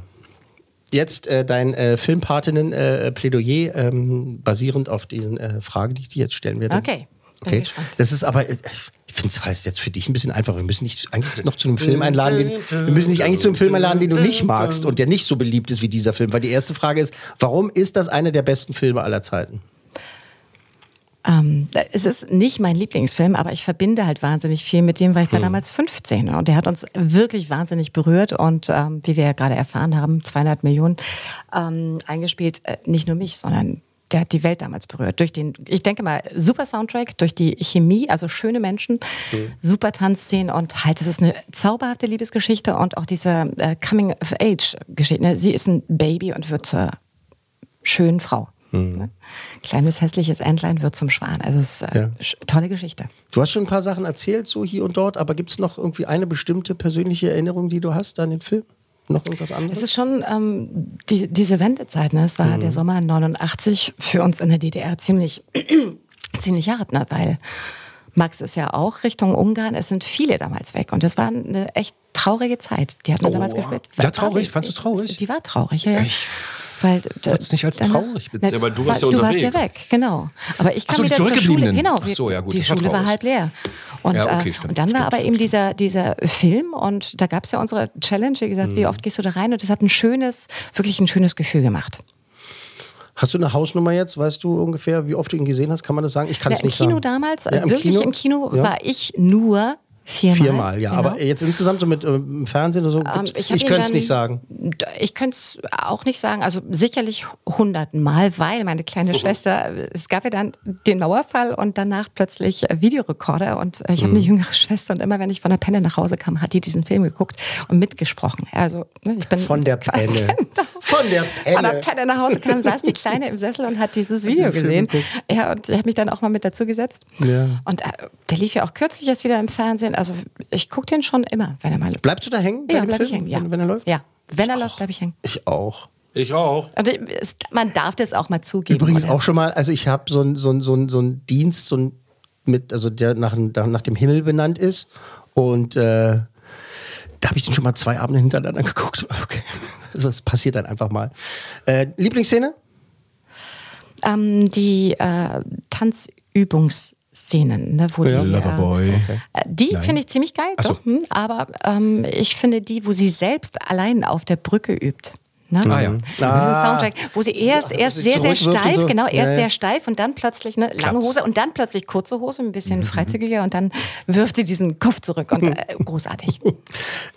jetzt äh, dein äh, Filmpatinnen-Plädoyer ähm, basierend auf diesen äh, Fragen, die ich dir jetzt stellen werde. Okay. Bin Okay. gespannt. Das ist aber, äh, ich finde es jetzt für dich ein bisschen einfacher. Wir müssen nicht eigentlich noch zu einem Film einladen, den, wir müssen nicht eigentlich zu einem Film einladen, den du nicht magst und der nicht so beliebt ist wie dieser Film. Weil die erste Frage ist, warum ist das einer der besten Filme aller Zeiten? Ähm, es ist nicht mein Lieblingsfilm, aber ich verbinde halt wahnsinnig viel mit dem, weil ich war damals 15 und der hat uns wirklich wahnsinnig berührt und ähm, wie wir ja gerade erfahren haben, 200 Millionen ähm, eingespielt, äh, nicht nur mich, sondern der hat die Welt damals berührt. Durch den, ich denke mal, super Soundtrack, durch die Chemie, also schöne Menschen, super Tanzszenen und halt, es ist eine zauberhafte Liebesgeschichte und auch diese äh, Coming-of-Age-Geschichte. Ne? Sie ist ein Baby und wird zur schönen Frau. Ne? Kleines hässliches Entlein wird zum Schwan. Also es ist äh, Ja. tolle Geschichte. Du hast schon ein paar Sachen erzählt, so hier und dort, aber gibt es noch irgendwie eine bestimmte persönliche Erinnerung, die du hast an den Film? Noch irgendwas anderes? Es ist schon ähm, die, diese Wendezeit. Ne? Es war der Sommer 89 für uns in der DDR ziemlich, *clears throat* ziemlich hart, ne? weil Max ist ja auch Richtung Ungarn. Es sind viele damals weg und das war eine echt traurige Zeit. Die hat man Oh. damals gespielt. Ja, traurig? Fandst du traurig? Die war traurig, ja. ja. Weil würd's nicht als traurig bezeichnen. Ja, weil du warst ja Du warst ja unterwegs. weg, genau. Aber ich kam so, die wieder zur Schule. Genau, Ach so, ja, gut, die das war Schule war halb leer. Und, Ja, okay, äh, stimmt, und dann war stimmt, aber stimmt, eben dieser, dieser Film und da gab es ja unsere Challenge, wie gesagt, Mhm. wie oft gehst du da rein? Und das hat ein schönes, wirklich ein schönes Gefühl gemacht. Hast du eine Hausnummer jetzt? Weißt du ungefähr, wie oft du ihn gesehen hast? Kann man das sagen? Ich kann Ja, es Im nicht Kino sagen. damals, Ja, äh, wirklich im Kino Ja. war ich nur Viermal, Viermal, ja. genau. Aber jetzt insgesamt so mit ähm, Fernsehen oder so, Ähm, ich, ihn könnte es nicht sagen. Ich könnte es auch nicht sagen, also sicherlich hundertmal, weil meine kleine *laughs* Schwester, es gab ja dann den Mauerfall und danach plötzlich Videorekorder und äh, ich habe Mhm. eine jüngere Schwester und immer wenn ich von der Penne nach Hause kam, hat die diesen Film geguckt und mitgesprochen. Also ne, ich bin Von der *laughs* Penne. Von der von der Penne. Penne nach Hause kam, saß die Kleine im Sessel und hat dieses Video gesehen. Ja, und ich habe mich dann auch mal mit dazu gesetzt. Ja. Und äh, der lief ja auch kürzlich erst wieder im Fernsehen. Also ich gucke den schon immer, wenn er mal Bleibst du da hängen? bei Ja, dem bleib ich Film, hängen, ja. Wenn, wenn er läuft? Ja, wenn er läuft, bleibe ich hängen. Ich auch. Ich auch. Und ich- man darf das auch mal zugeben. Übrigens oder? auch schon mal, also ich habe so einen so ein, so ein, so ein Dienst, so ein, mit, also der nach, nach dem Himmel benannt ist. Und äh, da habe ich den schon mal zwei Abende hintereinander *laughs* geguckt. Okay. Also es passiert dann einfach mal. Äh, Lieblingsszene? Ähm, die äh, Tanzübungsszenen, ne, wo Ja. die, Loverboy. Äh, die finde ich ziemlich geil, so. doch, hm, aber ähm, ich finde die, wo sie selbst allein auf der Brücke übt. Ne? Ah, ja. Ah. Soundtrack, wo sie erst, erst sehr, sehr steif, so. genau, erst Ja, ja. sehr steif und dann plötzlich eine lange. Hose und dann plötzlich kurze Hose, ein Mhm, bisschen freizügiger und dann wirft sie diesen Kopf zurück und äh, *laughs* großartig.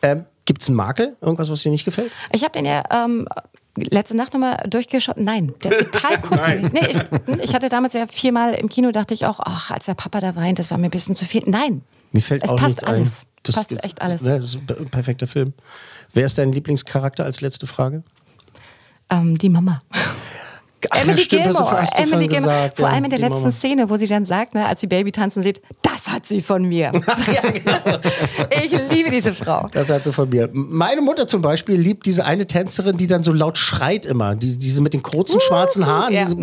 Ähm, Gibt es einen Makel? Irgendwas, was dir nicht gefällt? Ich habe den ja ähm, letzte Nacht nochmal durchgeschaut. Nein, der ist total *laughs* kurz. nee, ich, ich hatte damals ja viermal im Kino, dachte ich auch, ach, als der Papa da weint, das war mir ein bisschen zu viel. Nein, Mir fällt es auch passt nichts alles. ein. Das, passt das, echt alles. Ne, das ist ein perfekter Film. Wer ist dein Lieblingscharakter als letzte Frage? Ähm, die Mama. Ach, Emily ja, stimmt, Gilmore, Emily Gilmore. gesagt, Vor ja, allem in der letzten Mama. Szene, wo sie dann sagt, ne, als sie Baby tanzen sieht, das hat sie von mir. *laughs* genau. Ich liebe diese Frau. Das hat sie von mir. Meine Mutter zum Beispiel liebt diese eine Tänzerin, die dann so laut schreit immer. Die, diese mit den kurzen schwarzen Haaren. ja. Die so,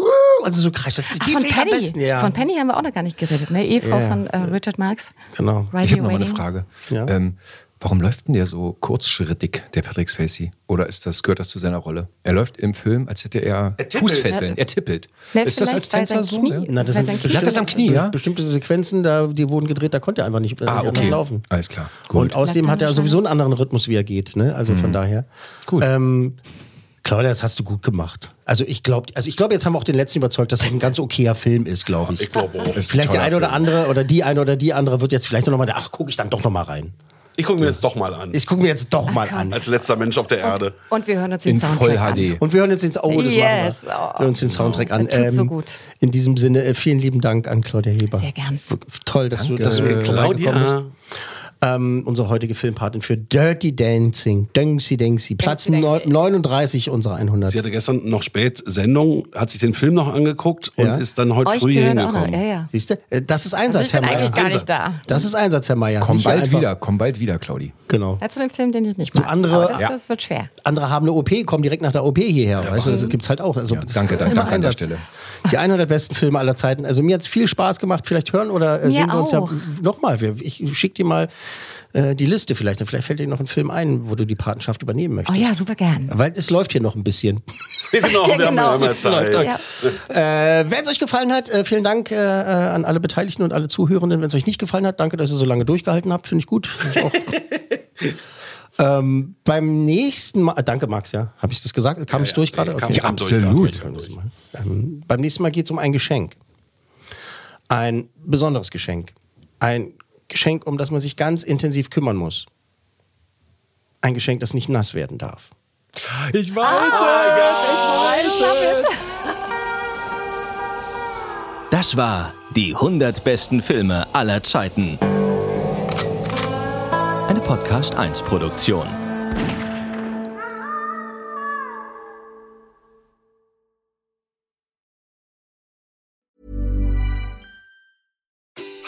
uh, also so kreischt. Die von Penny. besten, ja. Von Penny haben wir auch noch gar nicht geredet. Ne? Ehefrau Ja. von äh, Richard Marx. Genau. Right Ich habe noch mal eine. Frage. Ja. Ähm, warum läuft denn der so kurzschrittig, der Patrick Swayze? Oder ist das, gehört das zu seiner Rolle? Er läuft im Film, als hätte er, tippelt. Fußfesseln. Er tippelt. Ne, ist das als Tänzer so? Knie. Ja? Na, das sind Lag das am Knie, ja? bestimmte Sequenzen, da, die wurden gedreht, da konnte er einfach nicht, äh, Ah, nicht okay. laufen. Alles klar. Und außerdem hat er sowieso einen anderen Rhythmus, wie er geht. Ne? Also von daher. Gut. Ähm, Claudia, das hast du gut gemacht. Also ich glaube, also ich glaube, jetzt haben wir auch den letzten überzeugt, dass es ein ganz okayer Film ist, glaube ich. Ich glaube auch. Vielleicht der eine oder andere oder die eine oder die andere wird jetzt vielleicht noch mal, ach, gucke ich dann doch noch mal rein. Ich gucke mir jetzt doch mal an. Ich gucke mir jetzt doch mal an. Als letzter Mensch auf der Erde. Und wir hören uns den In Soundtrack Voll an. HD. Und wir hören uns den, oh, das Yes. machen wir. Oh. Wir hören uns den Soundtrack an. Das tut so gut. In diesem Sinne, äh, vielen lieben Dank an Claudia Heber. Sehr gern. Toll, dass du, Danke. dass du Äh, vorbeigekommen bist. Ähm, unsere heutige Filmpatin für Dirty Dancing. Dengsi Dengsi. Platz Dengsi neun- Dengsi. 39 unserer 100. Sie hatte gestern noch spät Sendung, hat sich den Film noch angeguckt und Ja. ist dann heute Euch früh hingekommen. Ja, ja. Siehst du? Äh, Das ist Einsatz, Also ich bin Herr Meier. eigentlich gar nicht Einsatz. da. Das ist Einsatz, Herr Meier. Komm Nicht bald wieder, komm bald wieder, Claudi. Genau. Ja, zu dem Film, den ich nicht mag. andere- das, Ja. das wird schwer. Andere haben eine OP, kommen direkt nach der OP hierher. weißt du, das gibt's halt auch. Also, Ja, danke, danke, danke an der. Stelle. Die 100 besten Filme aller Zeiten. Also mir hat's viel Spaß gemacht. Vielleicht hören oder äh, sehen wir uns ja auch. nochmal. Ich schicke dir mal äh, die Liste vielleicht. Vielleicht fällt dir noch ein Film ein, wo du die Patenschaft übernehmen Oh möchtest. ja, super gern. Weil es läuft hier noch ein bisschen. *laughs* genau, wir haben genau. ja immer Es läuft Zeit. Ja. Äh, Wenn es euch gefallen hat, äh, vielen Dank äh, äh, an alle Beteiligten und alle Zuhörenden. Wenn es euch nicht gefallen hat, danke, dass ihr so lange durchgehalten habt. Finde ich gut. Find ich auch. ähm, beim nächsten Mal, danke Max, ja, habe ich das gesagt? Kam ich durch gerade? Okay. durch, absolut. Ähm, beim nächsten Mal geht es um ein Geschenk. Ein besonderes Geschenk. Ein Geschenk, um das man sich ganz intensiv kümmern muss. Ein Geschenk, das nicht nass werden darf. Ich weiß es! Das war die 100 besten Filme aller Zeiten. Eine Podcast 1 Produktion.